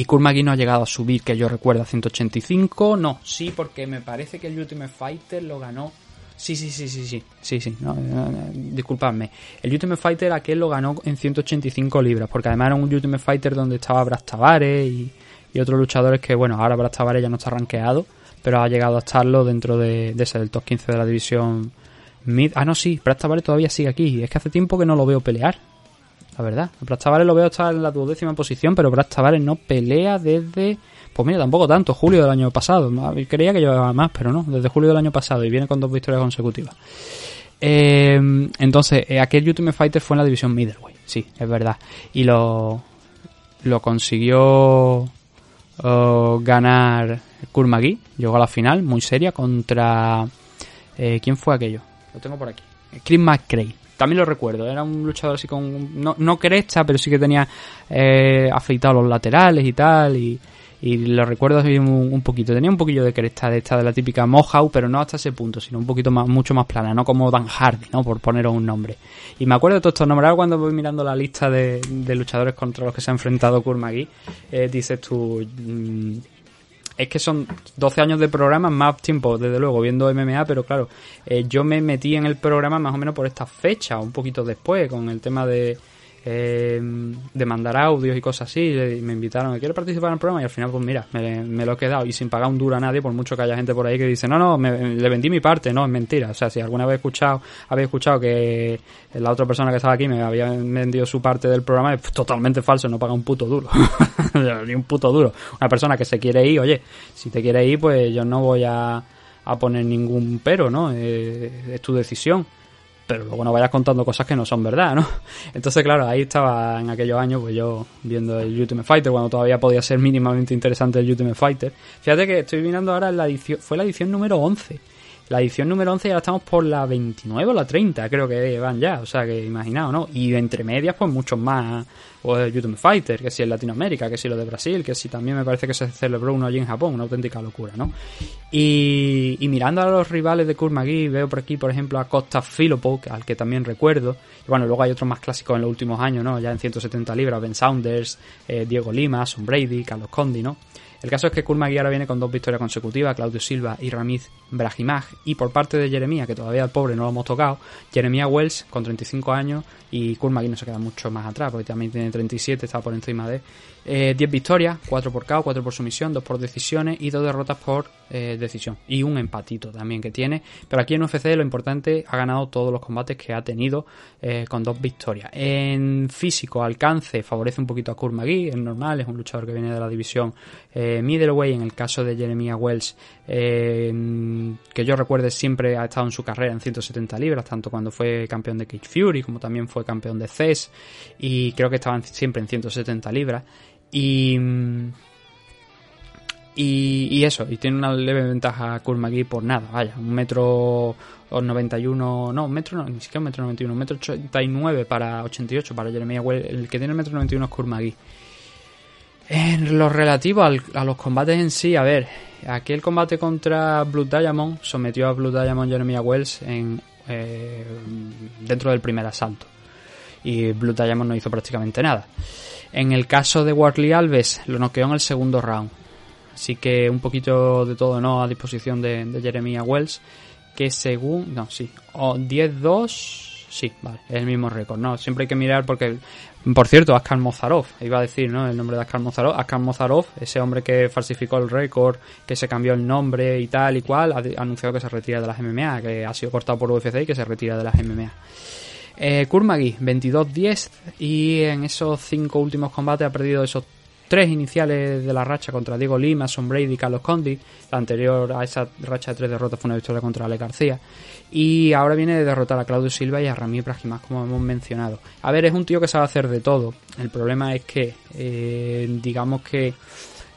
Y Kurmagi no ha llegado a subir, que yo recuerdo, a 185. No, sí, porque me parece que el Ultimate Fighter lo ganó. Sí, sí, sí, sí, sí, sí, sí, no, no, disculpadme. El Ultimate Fighter aquel lo ganó en 185 libras, porque además era un Ultimate Fighter donde estaba Brad Tavares y, otros luchadores que, bueno, ahora Brad Tavares ya no está rankeado, pero ha llegado a estarlo dentro de, de ese, del top 15 de la división Mid. Ah, no, sí, Brad Tavares todavía sigue aquí. Es que hace tiempo que no lo veo pelear. La verdad. Brad Tavares lo veo estar en la duodécima posición, pero Brad Tavares no pelea desde. Pues mira, tampoco tanto, julio del año pasado. Creía que llevaba más, pero no, desde julio del año pasado y viene con dos victorias consecutivas. Eh, entonces, eh, aquel Ultimate Fighter fue en la división Middleweight, sí, es verdad. Y lo, lo consiguió eh, ganar Kurmagi, llegó a la final, muy seria, contra... eh, ¿Quién fue aquello? Lo tengo por aquí. Chris McCray. También lo recuerdo, era un luchador así con... No, no cresta, pero sí que tenía eh, afeitado los laterales y tal, y, y lo recuerdo así un, poquito. Tenía un poquillo de cresta de esta, de la típica Mohawk, pero no hasta ese punto, sino un poquito más, mucho más plana, no como Dan Hardy, ¿no? Por poneros un nombre. Y me acuerdo de todos estos nombres. Cuando voy mirando la lista de, de luchadores contra los que se ha enfrentado Kurmagi, eh, dices tú... Mmm, es que son 12 años de programa, más tiempo, desde luego, viendo MMA, pero claro, eh, yo me metí en el programa más o menos por esta fecha, un poquito después, con el tema de, eh, de mandar audios y cosas así, me invitaron, ¿quiero participar en el programa? Y al final, pues mira, me, me, lo he quedado, y sin pagar un duro a nadie, por mucho que haya gente por ahí que dice, no, no, me, le vendí mi parte, no, es mentira, o sea, si alguna vez escuchado, habéis escuchado que la otra persona que estaba aquí me había vendido su parte del programa, es totalmente falso, no paga un puto duro, ni un puto duro. Una persona que se quiere ir, oye, si te quiere ir, pues yo no voy a, a poner ningún pero, ¿no? Eh, es tu decisión. Pero luego no vayas contando cosas que no son verdad, ¿no? Entonces, claro, ahí estaba en aquellos años, pues yo viendo el Ultimate Fighter, cuando todavía podía ser mínimamente interesante el Ultimate Fighter. Fíjate que estoy mirando ahora la edición, fue la edición número 11 la edición número 11 ya estamos por la 29 o la 30, creo que van ya, o sea que imaginaos, ¿no? Y entre medias, pues muchos más, pues YouTube Fighter, que si en Latinoamérica, que si lo de Brasil, que si también me parece que se celebró uno allí en Japón, una auténtica locura, ¿no? Y, y mirando a los rivales de Kurmagi, veo por aquí, por ejemplo, a Costa Filopo, al que también recuerdo, y bueno, luego hay otros más clásicos en los últimos años, ¿no? Ya en 170 libras, Ben Saunders, eh, Diego Lima, Son Brady, Carlos Condi, ¿no? El caso es que Kurmagi ahora viene con dos victorias consecutivas, Claudio Silva y Ramiz Brahimaj. Y por parte de Jeremía, que todavía el pobre no lo hemos tocado, Jeremía Wells con 35 años y Kurmagi no se queda mucho más atrás, porque también tiene 37, está por encima de Eh, 10 victorias, 4 por KO, 4 por sumisión, 2 por decisiones y 2 derrotas por eh, decisión. Y un empatito también que tiene. Pero aquí en UFC lo importante, ha ganado todos los combates que ha tenido eh, con dos victorias. En físico, alcance, favorece un poquito a Kurmagui, es normal, es un luchador que viene de la división eh, middleweight. En el caso de Jeremiah Wells, eh, que yo recuerde siempre ha estado en su carrera en 170 libras, tanto cuando fue campeón de Cage Fury como también fue campeón de CES. Y creo que estaban siempre en 170 libras. Y, y, eso, y tiene una leve ventaja Kurmagui por nada, vaya, un metro o 91, no, un metro, ni siquiera un metro 91, un metro 89 para 88 para Jeremiah Well, el que tiene el metro 91 es Kurmagui. En lo relativo a los combates en sí, a ver, aquel combate contra Blue Diamond sometió a Blue Diamond Jeremiah Wells en, eh, dentro del primer asalto. Y Blue Diamond no hizo prácticamente nada. En el caso de Warley Alves, lo noqueó en el segundo round. Así que un poquito de todo no a disposición de, de Jeremiah Wells. Que según. No, sí. O 10-2. Sí, vale. Es el mismo récord. No, siempre hay que mirar porque. Por cierto, Askar Mozarov. Iba a decir, ¿no? El nombre de Askar Mozarov. Askar Mozarov, ese hombre que falsificó el récord, que se cambió el nombre y tal y cual, ha anunciado que se retira de las MMA, que ha sido cortado por UFC y que se retira de las MMA. Eh, Kurmagi, 22-10 y en esos cinco últimos combates ha perdido esos tres iniciales de la racha contra Diego Lima, Son Brady y Carlos Condi. La anterior a esa racha de tres derrotas fue una victoria contra Ale García. Y ahora viene de derrotar a Claudio Silva y a Ramí Prajimas, como hemos mencionado. A ver, es un tío que sabe hacer de todo. El problema es que, eh, digamos que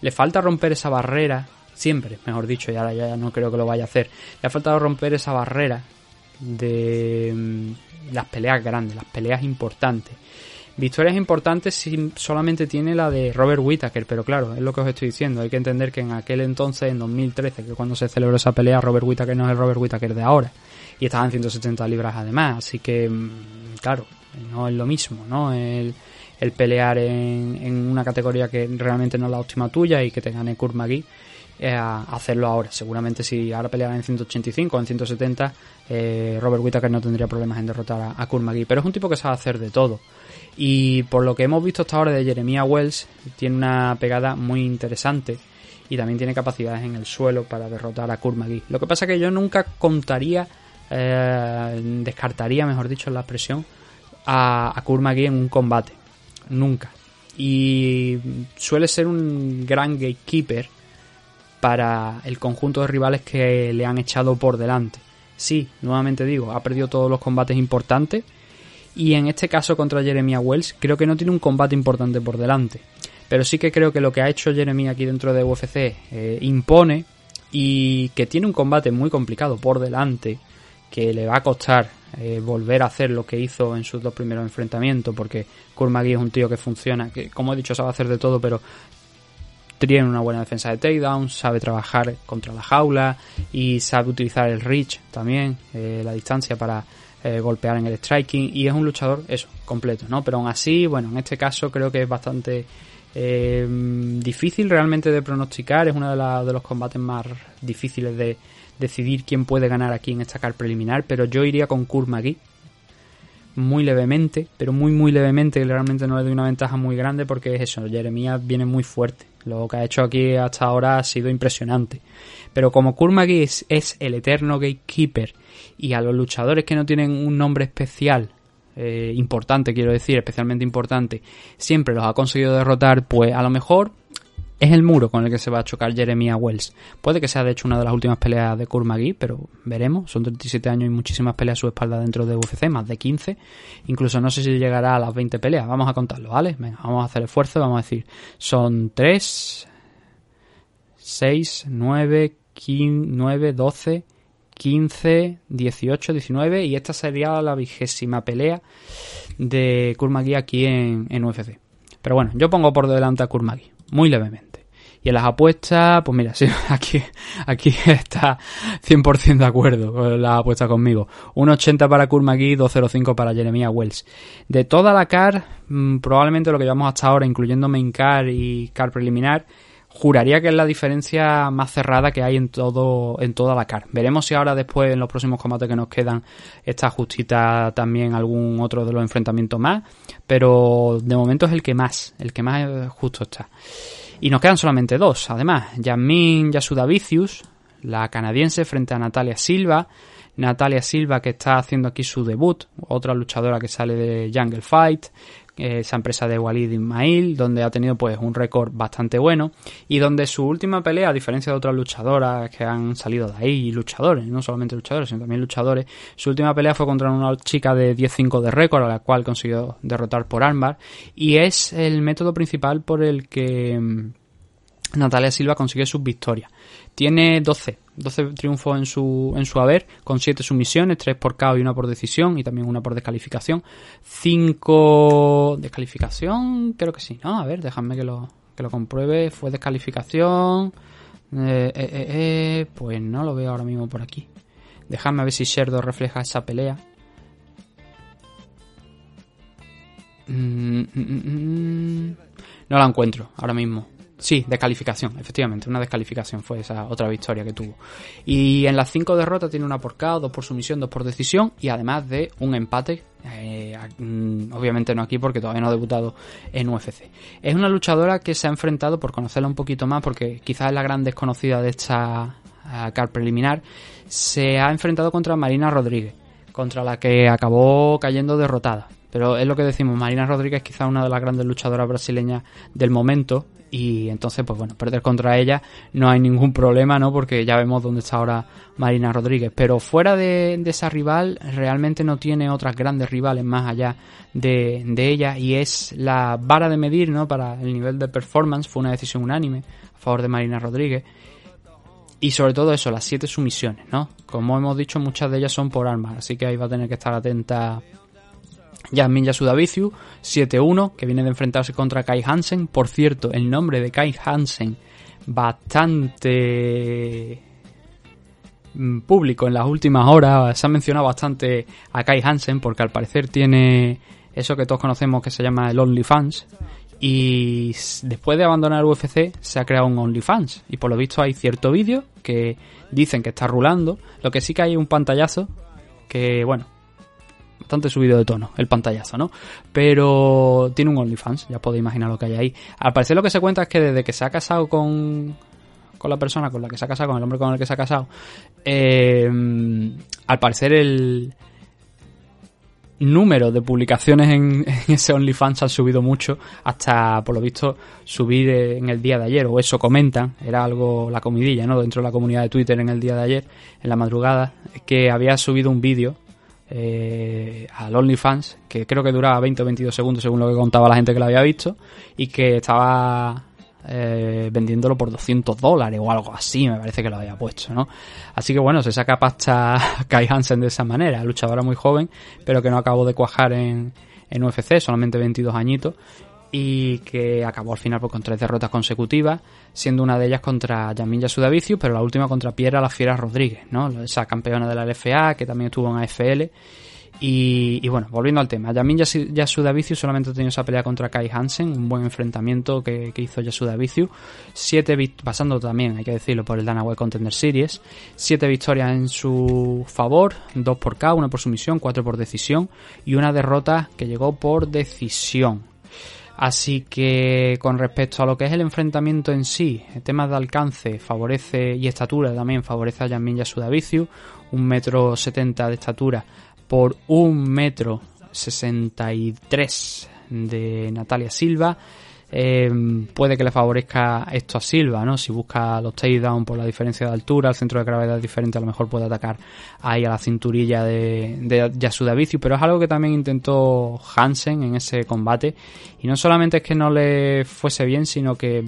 le falta romper esa barrera, siempre, mejor dicho, y ahora ya no creo que lo vaya a hacer. Le ha faltado romper esa barrera de mm, las peleas grandes, las peleas importantes. Victorias importantes si solamente tiene la de Robert Whittaker, pero claro, es lo que os estoy diciendo. Hay que entender que en aquel entonces, en 2013, que cuando se celebró esa pelea, Robert Whittaker no es el Robert Whittaker de ahora. Y estaba en 170 libras además, así que, mm, claro, no es lo mismo, ¿no? El, el pelear en, una categoría que realmente no es la óptima tuya y que te gane Kurmagi eh, a hacerlo ahora. Seguramente si ahora peleara en 185 o en 170, eh, Robert Whittaker no tendría problemas en derrotar a, a Kurmagi. Pero es un tipo que sabe hacer de todo. Y por lo que hemos visto hasta ahora de Jeremiah Wells, tiene una pegada muy interesante y también tiene capacidades en el suelo para derrotar a Kurmagi. Lo que pasa que yo nunca contaría, eh, descartaría, mejor dicho, la expresión, a, a Kurmagi en un combate. Nunca. Y suele ser un gran gatekeeper para el conjunto de rivales que le han echado por delante. Sí, nuevamente digo, ha perdido todos los combates importantes y en este caso contra Jeremiah Wells creo que no tiene un combate importante por delante. Pero sí que creo que lo que ha hecho Jeremy aquí dentro de UFC eh, impone y que tiene un combate muy complicado por delante que le va a costar eh, volver a hacer lo que hizo en sus dos primeros enfrentamientos porque Kurmagi es un tío que funciona, que como he dicho sabe hacer de todo pero tiene una buena defensa de takedown, sabe trabajar contra la jaula y sabe utilizar el reach también, eh, la distancia para eh, golpear en el striking y es un luchador eso, completo, ¿no? Pero aún así, bueno, en este caso creo que es bastante eh, difícil realmente de pronosticar, es uno de, de los combates más difíciles de decidir quién puede ganar aquí en esta car preliminar, pero yo iría con Kurmagi muy levemente, pero muy muy levemente, que realmente no le doy una ventaja muy grande porque es eso, Jeremías viene muy fuerte. Lo que ha hecho aquí hasta ahora ha sido impresionante. Pero como Kurmagi es, es el eterno gatekeeper y a los luchadores que no tienen un nombre especial, eh, importante quiero decir, especialmente importante, siempre los ha conseguido derrotar, pues a lo mejor es el muro con el que se va a chocar Jeremiah Wells. Puede que sea de hecho una de las últimas peleas de Kurmagi, pero veremos. Son 37 años y muchísimas peleas a su espalda dentro de UFC, más de 15. Incluso no sé si llegará a las 20 peleas. Vamos a contarlo, ¿vale? Venga, vamos a hacer esfuerzo. Vamos a decir, son 3, 6, 9, 15, 9, 12, 15, 18, 19 y esta sería la vigésima pelea de Kurmagi aquí en, en UFC. Pero bueno, yo pongo por delante a Kurmagi, muy levemente. Y en las apuestas, pues mira, sí, aquí, aquí está 100% de acuerdo con la apuesta conmigo. 1.80 para Kurmagi, 2.05 para Jeremiah Wells. De toda la CAR, mm, probablemente lo que llevamos hasta ahora, incluyendo main CAR y CAR preliminar, juraría que es la diferencia más cerrada que hay en todo en toda la car. Veremos si ahora después en los próximos combates que nos quedan está justita también algún otro de los enfrentamientos más, pero de momento es el que más, el que más justo está. Y nos quedan solamente dos, además, Jasmine Yasuda Vicius, la canadiense frente a Natalia Silva, Natalia Silva que está haciendo aquí su debut, otra luchadora que sale de Jungle Fight, esa empresa de Walid Ismail, donde ha tenido pues un récord bastante bueno y donde su última pelea, a diferencia de otras luchadoras que han salido de ahí, luchadores, no solamente luchadores, sino también luchadores, su última pelea fue contra una chica de 10-5 de récord, a la cual consiguió derrotar por armbar y es el método principal por el que mm, Natalia Silva consigue sus victorias. Tiene 12, 12 triunfos en su, en su haber, con 7 sumisiones, 3 por KO y una por decisión, y también una por descalificación. 5 descalificación, creo que sí, ¿no? A ver, déjame que lo, que lo compruebe. Fue descalificación. Eh, eh, eh, pues no lo veo ahora mismo por aquí. Déjame ver si Sherdo refleja esa pelea. Mm, mm, mm. no la encuentro ahora mismo. Sí, descalificación, efectivamente, una descalificación fue esa otra victoria que tuvo. Y en las cinco derrotas tiene una por KO, dos por sumisión, dos por decisión y además de un empate, eh, mm, obviamente no aquí porque todavía no ha debutado en UFC. Es una luchadora que se ha enfrentado, por conocerla un poquito más, porque quizás es la gran desconocida de esta car preliminar, se ha enfrentado contra Marina Rodríguez, contra la que acabó cayendo derrotada. Pero es lo que decimos, Marina Rodríguez es quizá una de las grandes luchadoras brasileñas del momento y entonces pues bueno, perder contra ella no hay ningún problema, ¿no? Porque ya vemos dónde está ahora Marina Rodríguez. Pero fuera de, esa rival, realmente no tiene otras grandes rivales más allá de ella y es la vara de medir, ¿no? Para el nivel de performance, fue una decisión unánime a favor de Marina Rodríguez. Y sobre todo eso, las siete sumisiones, ¿no? Como hemos dicho, muchas de ellas son por armas, así que ahí va a tener que estar atenta Yasmin Yasudaviciu 7-1, que viene de enfrentarse contra Kai Hansen. Por cierto, el nombre de Kai Hansen bastante mm, público en las últimas horas. Se ha mencionado bastante a Kai Hansen porque al parecer tiene eso que todos conocemos que se llama el OnlyFans. Y después de abandonar UFC se ha creado un OnlyFans. Y por lo visto hay cierto vídeo que dicen que está rulando. Lo que sí que hay un pantallazo que, bueno, bastante subido de tono el pantallazo, ¿no? Pero tiene un OnlyFans, ya podéis imaginar lo que hay ahí. Al parecer lo que se cuenta es que desde que se ha casado con, con la persona con la que se ha casado, con el hombre con el que se ha casado, eh, al parecer el número de publicaciones en, en ese OnlyFans ha subido mucho hasta, por lo visto, subir en el día de ayer, o eso comentan, era algo la comidilla, ¿no? Dentro de la comunidad de Twitter en el día de ayer, en la madrugada, que había subido un vídeo eh, al OnlyFans, que creo que duraba 20 o 22 segundos según lo que contaba la gente que lo había visto, y que estaba eh, vendiéndolo por 200 dólares o algo así, me parece que lo había puesto, ¿no? Así que bueno, se saca pasta Kai Hansen de esa manera, luchadora muy joven, pero que no acabó de cuajar en, en UFC, solamente 22 añitos, y que acabó al final pues, con tres derrotas consecutivas, siendo una de ellas contra Yamin Yasudavicius, pero la última contra Piera La Fiera Rodríguez, ¿no? Esa campeona de la LFA, que también estuvo en AFL. Y, bueno, volviendo al tema, Yamin Yasu- Yasudavicius solamente ha tenido esa pelea contra Kai Hansen, un buen enfrentamiento que, que hizo Yasudavicius. Siete pasando también, hay que decirlo, por el Dana White Contender Series. Siete victorias en su favor, dos por K, una por sumisión, cuatro por decisión y una derrota que llegó por decisión. Así que con respecto a lo que es el enfrentamiento en sí, el tema de alcance favorece y estatura también favorece a Yamin Yasudaviciu, un metro setenta de estatura por un metro sesenta y tres de Natalia Silva. Eh, puede que le favorezca esto a Silva, ¿no? Si busca los takedown por la diferencia de altura, el centro de gravedad diferente, a lo mejor puede atacar ahí a la cinturilla de, de Yasudaviciu, pero es algo que también intentó Hansen en ese combate. Y no solamente es que no le fuese bien, sino que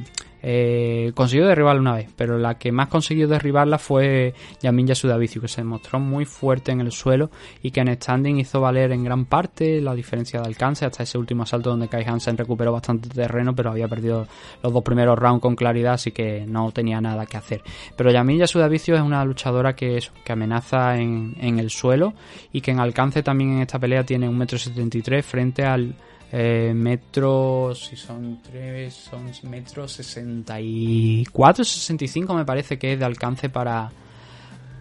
eh, consiguió derribarla una vez, pero la que más consiguió derribarla fue Yamin Yasudaviciu, que se mostró muy fuerte en el suelo y que en standing hizo valer en gran parte la diferencia de alcance hasta ese último asalto donde Kai Hansen recuperó bastante terreno, pero había perdido los dos primeros rounds con claridad, así que no tenía nada que hacer. Pero Yamin Yasudaviciu es una luchadora que, que amenaza en, en el suelo y que en alcance también en esta pelea tiene un metro setenta y tres frente al eh, metros, si son 3, son metros 64, 65 me parece que es de alcance para,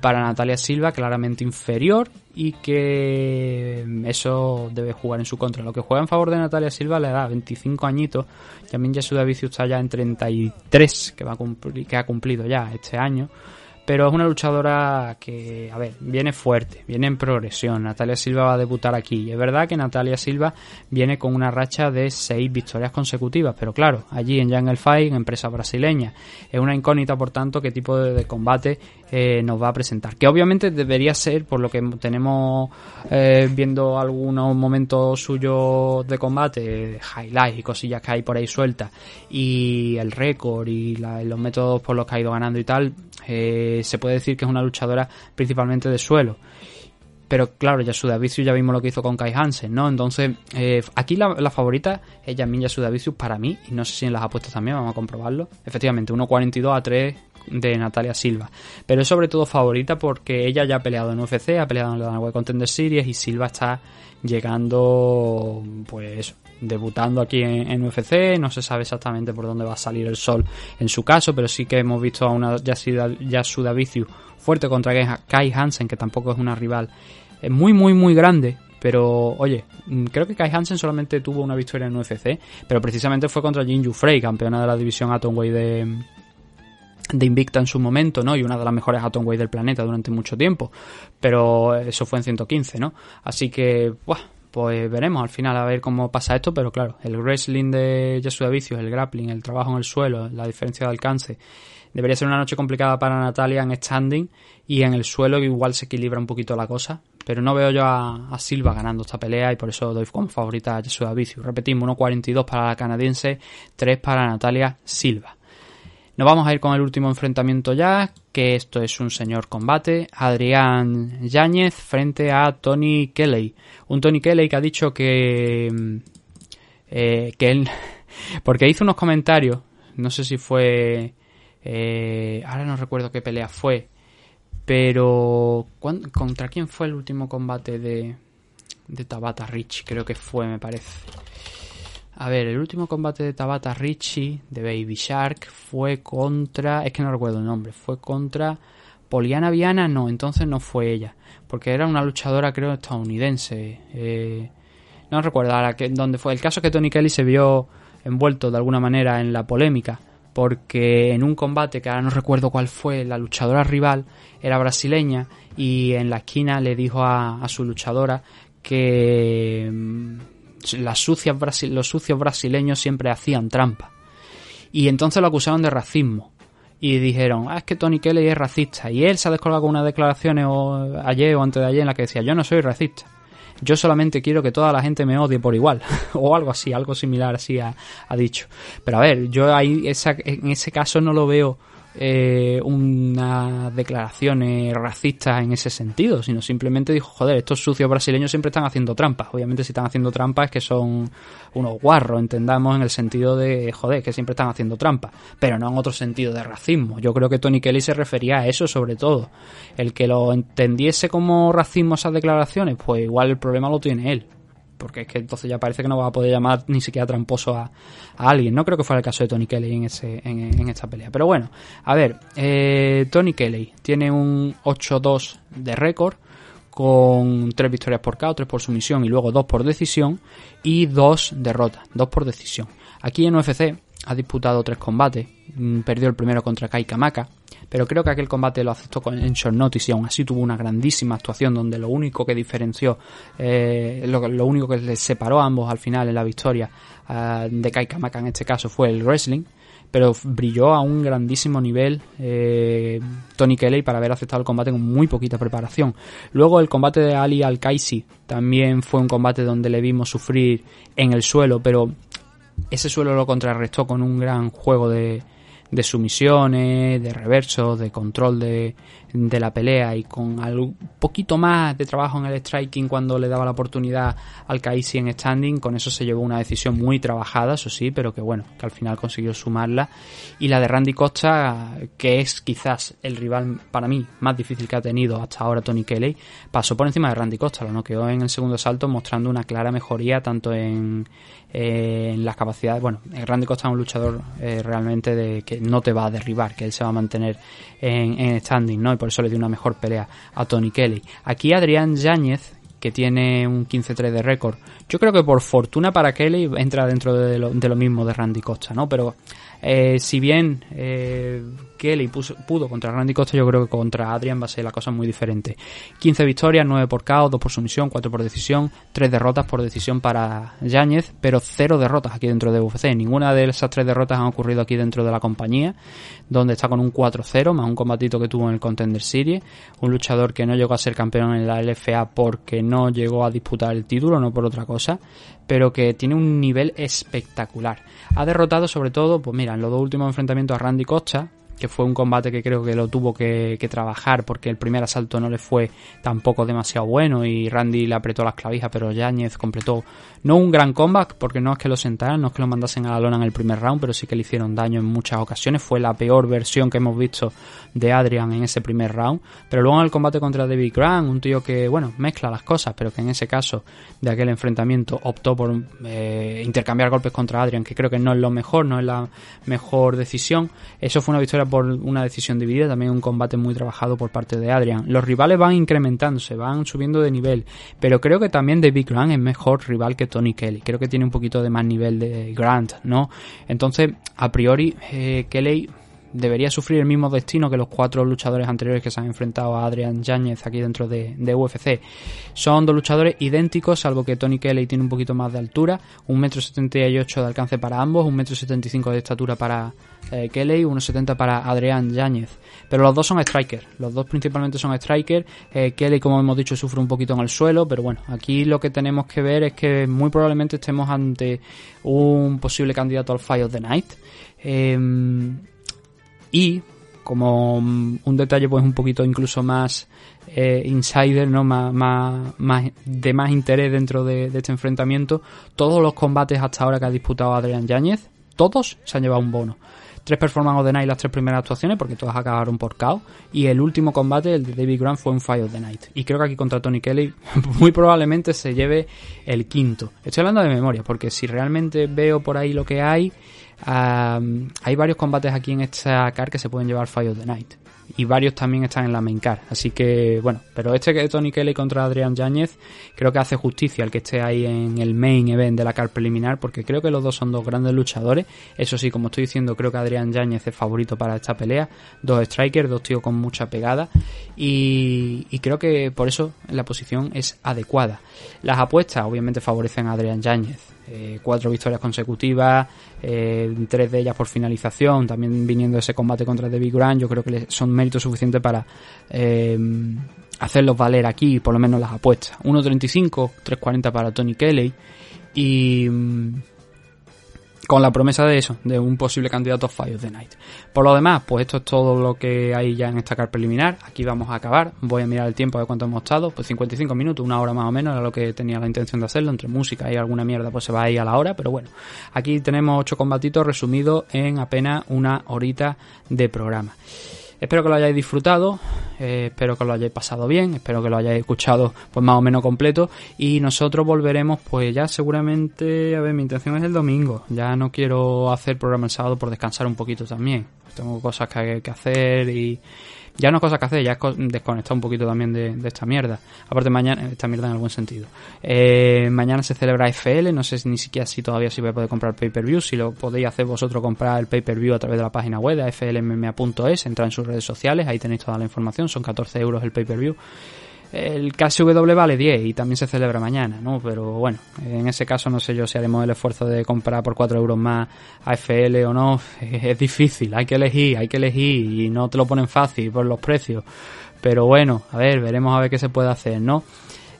para Natalia Silva, claramente inferior y que eso debe jugar en su contra. Lo que juega en favor de Natalia Silva le da 25 añitos, también Yasuda Vicius está ya en 33, que, va a cumplir, que ha cumplido ya este año. Pero es una luchadora que, a ver, viene fuerte, viene en progresión. Natalia Silva va a debutar aquí. Y es verdad que Natalia Silva viene con una racha de seis victorias consecutivas. Pero claro, allí en Jungle Fight, empresa brasileña, es una incógnita, por tanto, qué tipo de, combate eh, nos va a presentar. Que obviamente debería ser, por lo que tenemos eh, viendo algunos momentos suyos de combate, highlights y cosillas que hay por ahí sueltas, y el récord y los métodos por los que ha ido ganando y tal, eh, se puede decir que es una luchadora principalmente de suelo. Pero claro, Yasuda Vicious ya vimos lo que hizo con Kai Hansen, ¿no? Entonces, eh, aquí la, favorita es Yamin Yasuda Vicious para mí, y no sé si en las apuestas también, vamos a comprobarlo. Efectivamente, 1.42 a 3 de Natalia Silva. Pero es sobre todo favorita porque ella ya ha peleado en UFC, ha peleado en la Web Contender Series y Silva está llegando, pues, debutando aquí en, UFC. No se sabe exactamente por dónde va a salir el sol en su caso, pero sí que hemos visto a una Yasuda Vicious fuerte contra Kai Hansen, que tampoco es una rival muy, muy, muy grande. Pero, oye, creo que Kai Hansen solamente tuvo una victoria en UFC, pero precisamente fue contra Jinju Frey, campeona de la división Atomweight de, de Invicta en su momento, ¿no? Y una de las mejores Atomweight del planeta durante mucho tiempo. Pero eso fue en 115, ¿no? Así que, buah, pues veremos al final a ver cómo pasa esto, pero claro, el wrestling de Yasuda Vicious, el grappling, el trabajo en el suelo, la diferencia de alcance, debería ser una noche complicada para Natalia en standing y en el suelo igual se equilibra un poquito la cosa, pero no veo yo a, Silva ganando esta pelea y por eso doy como favorita a Yasuda Vicious. Repetimos, 1.42 para la canadiense, 3 para Natalia Silva. Nos vamos a ir con el último enfrentamiento ya, que esto es un señor combate. Adrián Yáñez frente a Tony Kelly. Un Tony Kelly que ha dicho que. Eh, que él. Porque hizo unos comentarios. No sé si fue. Eh, ahora no recuerdo qué pelea fue. Pero. ¿Contra quién fue el último combate de. de Tabata Rich? Creo que fue, me parece. A ver, el último combate de Tabata Richie de Baby Shark fue contra. Es que no recuerdo el nombre. Fue contra. Poliana Viana, no, entonces no fue ella. Porque era una luchadora, creo, estadounidense. Eh, no recuerdo ahora dónde fue. El caso es que Tony Kelly se vio envuelto de alguna manera en la polémica. Porque en un combate, que ahora no recuerdo cuál fue, la luchadora rival era brasileña. Y en la esquina le dijo a, a su luchadora que las sucias los sucios brasileños siempre hacían trampa. Y entonces lo acusaron de racismo. Y dijeron, ah, es que Tony Kelly es racista. Y él se ha descolgado con unas declaraciones o, ayer o antes de ayer en la que decía, yo no soy racista. Yo solamente quiero que toda la gente me odie por igual. o algo así, algo similar así ha, ha, dicho. Pero a ver, yo ahí esa, en ese caso no lo veo eh, unas declaraciones racistas en ese sentido, sino simplemente dijo, joder, estos sucios brasileños siempre están haciendo trampas. Obviamente si están haciendo trampas es que son unos guarros, entendamos en el sentido de, joder, que siempre están haciendo trampas, pero no en otro sentido de racismo. Yo creo que Tony Kelly se refería a eso sobre todo. El que lo entendiese como racismo esas declaraciones, pues igual el problema lo tiene él porque es que entonces ya parece que no va a poder llamar ni siquiera tramposo a, alguien. No creo que fuera el caso de Tony Kelly en, ese, en, esta pelea. Pero bueno, a ver, eh, Tony Kelly tiene un 8-2 de récord con 3 victorias por KO, 3 por sumisión y luego 2 por decisión y 2 derrotas, 2 por decisión. Aquí en UFC ha disputado 3 combates, perdió el primero contra Kai Kamaka, pero creo que aquel combate lo aceptó en short notice y aún así tuvo una grandísima actuación donde lo único que diferenció, eh, lo, lo, único que les separó a ambos al final en la victoria uh, de Kai Kamaka en este caso fue el wrestling, pero brilló a un grandísimo nivel eh, Tony Kelly para haber aceptado el combate con muy poquita preparación. Luego el combate de Ali Al-Kaisi también fue un combate donde le vimos sufrir en el suelo, pero ese suelo lo contrarrestó con un gran juego de, de sumisiones, de reversos, de control de, de la pelea y con un poquito más de trabajo en el striking cuando le daba la oportunidad al Kaisi en standing, con eso se llevó una decisión muy trabajada, eso sí, pero que bueno, que al final consiguió sumarla. Y la de Randy Costa, que es quizás el rival para mí más difícil que ha tenido hasta ahora Tony Kelly, pasó por encima de Randy Costa, lo noqueó en el segundo salto mostrando una clara mejoría tanto en, en las capacidades. Bueno, Randy Costa es un luchador eh, realmente de que no te va a derribar, que él se va a mantener en, standing, ¿no? Por eso le dio una mejor pelea a Tony Kelly. Aquí Adrián Yáñez, que tiene un 15-3 de récord. Yo creo que por fortuna para Kelly entra dentro de lo, mismo de Randy Costa, ¿no? Pero eh, si bien eh, Kelly pudo contra Randy Costa, yo creo que contra Adrian va a ser la cosa muy diferente. 15 victorias, 9 por KO, 2 por sumisión, 4 por decisión, 3 derrotas por decisión para Yáñez, pero 0 derrotas aquí dentro de UFC. Ninguna de esas 3 derrotas han ocurrido aquí dentro de la compañía, donde está con un 4-0, más un combatito que tuvo en el Contender Series. Un luchador que no llegó a ser campeón en la LFA porque no llegó a disputar el título, no por otra cosa, pero que tiene un nivel espectacular. Ha derrotado sobre todo, pues mira, en los dos últimos enfrentamientos a Randy Costa, que fue un combate que creo que lo tuvo que, trabajar porque el primer asalto no le fue tampoco demasiado bueno y Randy le apretó las clavijas, pero Yáñez completó no un gran comeback porque no es que lo sentaran, no es que lo mandasen a la lona en el primer round, pero sí que le hicieron daño en muchas ocasiones. Fue la peor versión que hemos visto de Adrian en ese primer round. Pero luego en el combate contra David Grant, un tío que, bueno, mezcla las cosas, pero que en ese caso de aquel enfrentamiento optó por eh, intercambiar golpes contra Adrian, que creo que no es lo mejor, no es la mejor decisión. Eso fue una victoria por una decisión dividida, también un combate muy trabajado por parte de Adrian. Los rivales van incrementándose, van subiendo de nivel, pero creo que también David Grant es mejor rival que Tony Kelly. Creo que tiene un poquito de más nivel de Grant, ¿no? Entonces, a priori, eh, Kelly debería sufrir el mismo destino que los cuatro luchadores anteriores que se han enfrentado a Adrian Yáñez aquí dentro de, UFC. Son dos luchadores idénticos, salvo que Tony Kelly tiene un poquito más de altura, un metro setenta de alcance para ambos, un metro setenta de estatura para eh, Kelly, 1,70 para Adrian Yáñez. Pero los dos son strikers, los dos principalmente son strikers. Eh, Kelly, como hemos dicho, sufre un poquito en el suelo, pero bueno, aquí lo que tenemos que ver es que muy probablemente estemos ante un posible candidato al Fight of the Night. Em, y como un detalle pues un poquito incluso más eh, insider, ¿no? Más, más, de más interés dentro de, este enfrentamiento, todos los combates hasta ahora que ha disputado Adrián Yáñez, todos se han llevado un bono. Tres performances of the night las tres primeras actuaciones, porque todas acabaron por KO. Y el último combate, el de David Grant, fue un Fire of the Night. Y creo que aquí contra Tony Kelly, muy probablemente se lleve el quinto. Estoy hablando de memoria, porque si realmente veo por ahí lo que hay, hay varios combates aquí en esta car que se pueden llevar Fire of the Night. Y varios también están en la main car. Así que, bueno, pero este que es Tony Kelly contra Adrian Yáñez, creo que hace justicia al que esté ahí en el main event de la car preliminar, porque creo que los dos son dos grandes luchadores. Eso sí, como estoy diciendo, creo que Adrian Yáñez es favorito para esta pelea. Dos strikers, dos tíos con mucha pegada. Y, creo que por eso la posición es adecuada. Las apuestas, obviamente, favorecen a Adrian Yáñez eh, cuatro victorias consecutivas, eh, tres de ellas por finalización, también viniendo ese combate contra David Grant, yo creo que son méritos suficientes para eh, hacerlos valer aquí, por lo menos las apuestas. 1.35, 3.40 para Tony Kelly y... Con la promesa de eso, de un posible candidato a Fire of the Night. Por lo demás, pues esto es todo lo que hay ya en esta car preliminar. Aquí vamos a acabar. Voy a mirar el tiempo de cuánto hemos estado. Pues 55 minutos, una hora más o menos, era lo que tenía la intención de hacerlo. Entre música y alguna mierda, pues se va a ir a la hora. Pero bueno, aquí tenemos ocho combatitos resumidos en apenas una horita de programa. Espero que lo hayáis disfrutado, eh, espero que lo hayáis pasado bien, espero que lo hayáis escuchado pues más o menos completo. Y nosotros volveremos pues ya seguramente, a ver, mi intención es el domingo, ya no quiero hacer programa el sábado por descansar un poquito también, tengo cosas que, que hacer y ya no es cosa que hacer, ya es desconectar un poquito también de, esta mierda. Aparte mañana, esta mierda en algún sentido. Eh, mañana se celebra FL, no sé ni siquiera si todavía si voy a poder comprar pay-per-view, si lo podéis hacer vosotros comprar el pay-per-view a través de la página web de flmma.es, entrar en sus redes sociales, ahí tenéis toda la información, son 14 euros el pay-per-view. El KSW vale 10 y también se celebra mañana, ¿no? Pero bueno, en ese caso no sé yo si haremos el esfuerzo de comprar por 4 euros más AFL o no. Es difícil, hay que elegir, hay que elegir y no te lo ponen fácil por los precios. Pero bueno, a ver, veremos a ver qué se puede hacer, ¿no?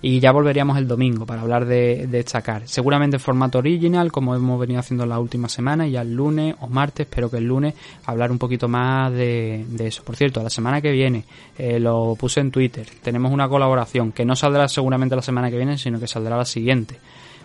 Y ya volveríamos el domingo para hablar de, de destacar. Seguramente en formato original, como hemos venido haciendo la última semana, y ya el lunes o martes, espero que el lunes, hablar un poquito más de, de eso. Por cierto, la semana que viene, eh, lo puse en Twitter, tenemos una colaboración que no saldrá seguramente la semana que viene, sino que saldrá la siguiente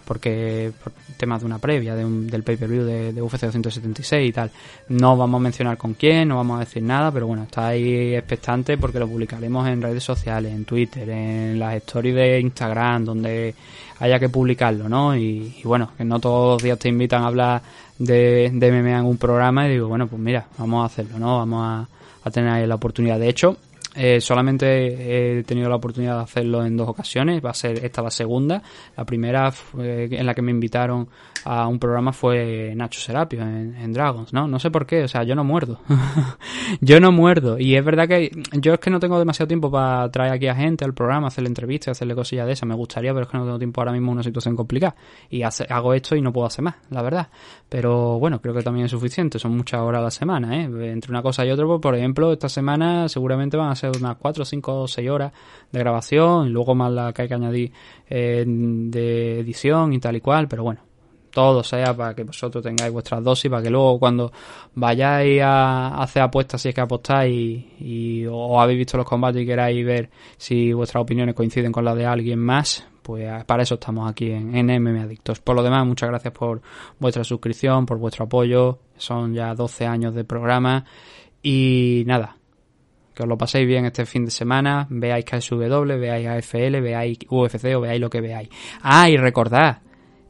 porque por temas de una previa de un, del pay-per-view de, de, UFC 276 y tal. No vamos a mencionar con quién, no vamos a decir nada, pero bueno, está ahí expectante porque lo publicaremos en redes sociales, en Twitter, en las stories de Instagram, donde haya que publicarlo, ¿no? Y, y bueno, que no todos los días te invitan a hablar de, de MMA en un programa y digo, bueno, pues mira, vamos a hacerlo, ¿no? Vamos a, a tener ahí la oportunidad. De hecho, eh, solamente he tenido la oportunidad de hacerlo en dos ocasiones, va a ser esta la segunda. La primera en la que me invitaron a un programa fue Nacho Serapio en, Dragons, ¿no? No sé por qué, o sea, yo no muerdo. yo no muerdo. Y es verdad que yo es que no tengo demasiado tiempo para traer aquí a gente al programa, hacerle entrevistas, hacerle cosillas de esas. Me gustaría, pero es que no tengo tiempo ahora mismo en una situación complicada. Y hago esto y no puedo hacer más, la verdad. Pero bueno, creo que también es suficiente. Son muchas horas a la semana, ¿eh? Entre una cosa y otra, pues, por ejemplo, esta semana seguramente van a ser unas 4, 5 o 6 horas de grabación y luego más la que hay que añadir eh, de edición y tal y cual, pero bueno, todo sea para que vosotros tengáis vuestras dosis, para que luego cuando vayáis a hacer apuestas, si es que apostáis y, y o habéis visto los combates y queráis ver si vuestras opiniones coinciden con las de alguien más, pues para eso estamos aquí en, en MM Adictos. Por lo demás, muchas gracias por vuestra suscripción, por vuestro apoyo. Son ya 12 años de programa. Y nada, que os lo paséis bien este fin de semana, veáis KSW, veáis AFL, veáis UFC o veáis lo que veáis. Ah, y recordad,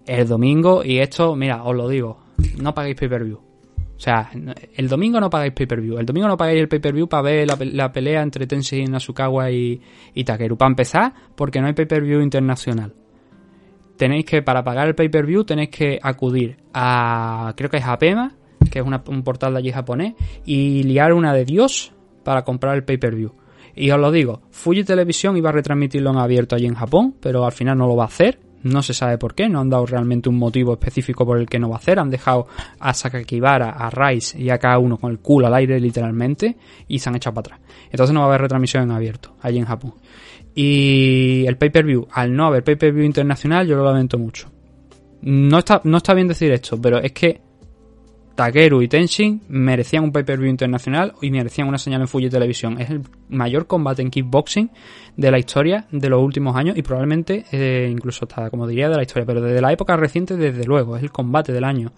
el domingo, y esto, mira, os lo digo, no paguéis pay-per-view. O sea, el domingo no pagáis pay-per-view. El domingo no pagáis el pay-per-view para ver la, pelea entre Tenshin Nasukawa y, y Takeru. Para empezar, porque no hay pay-per-view internacional. Tenéis que, para pagar el pay-per-view, tenéis que acudir a, creo que es Apema, que es un portal de allí japonés, y liar una de Dios para comprar el pay-per-view. Y os lo digo, Fuji Televisión iba a retransmitirlo en abierto allí en Japón, pero al final no lo va a hacer. No se sabe por qué, no han dado realmente un motivo específico por el que no va a hacer. Han dejado a Sakakibara, a Rice y a cada uno con el culo al aire literalmente y se han echado para atrás. Entonces no va a haber retransmisión en abierto allí en Japón. Y el pay-per-view, al no haber pay-per-view internacional, yo lo lamento mucho. No está, no está bien decir esto, pero es que Takeru y Tenshin merecían un pay-per-view internacional y merecían una señal en Fuji Televisión. Es el mayor combate en kickboxing de la historia de los últimos años y probablemente eh, incluso hasta, como diría, de la historia, pero desde la época reciente, desde luego, es el combate del año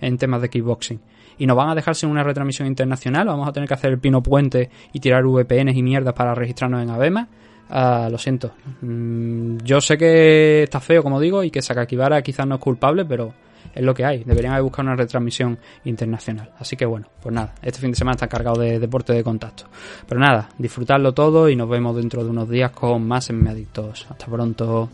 en temas de kickboxing. Y nos van a dejar sin una retransmisión internacional, vamos a tener que hacer el pino puente y tirar VPNs y mierdas para registrarnos en Abema. Uh, lo siento. Mm, yo sé que está feo, como digo, y que Sakakibara quizás no es culpable, pero es lo que hay. Deberían haber buscado una retransmisión internacional. Así que bueno, pues nada, este fin de semana está cargado de deporte de contacto. Pero nada, disfrutadlo todo y nos vemos dentro de unos días con más en Hasta pronto.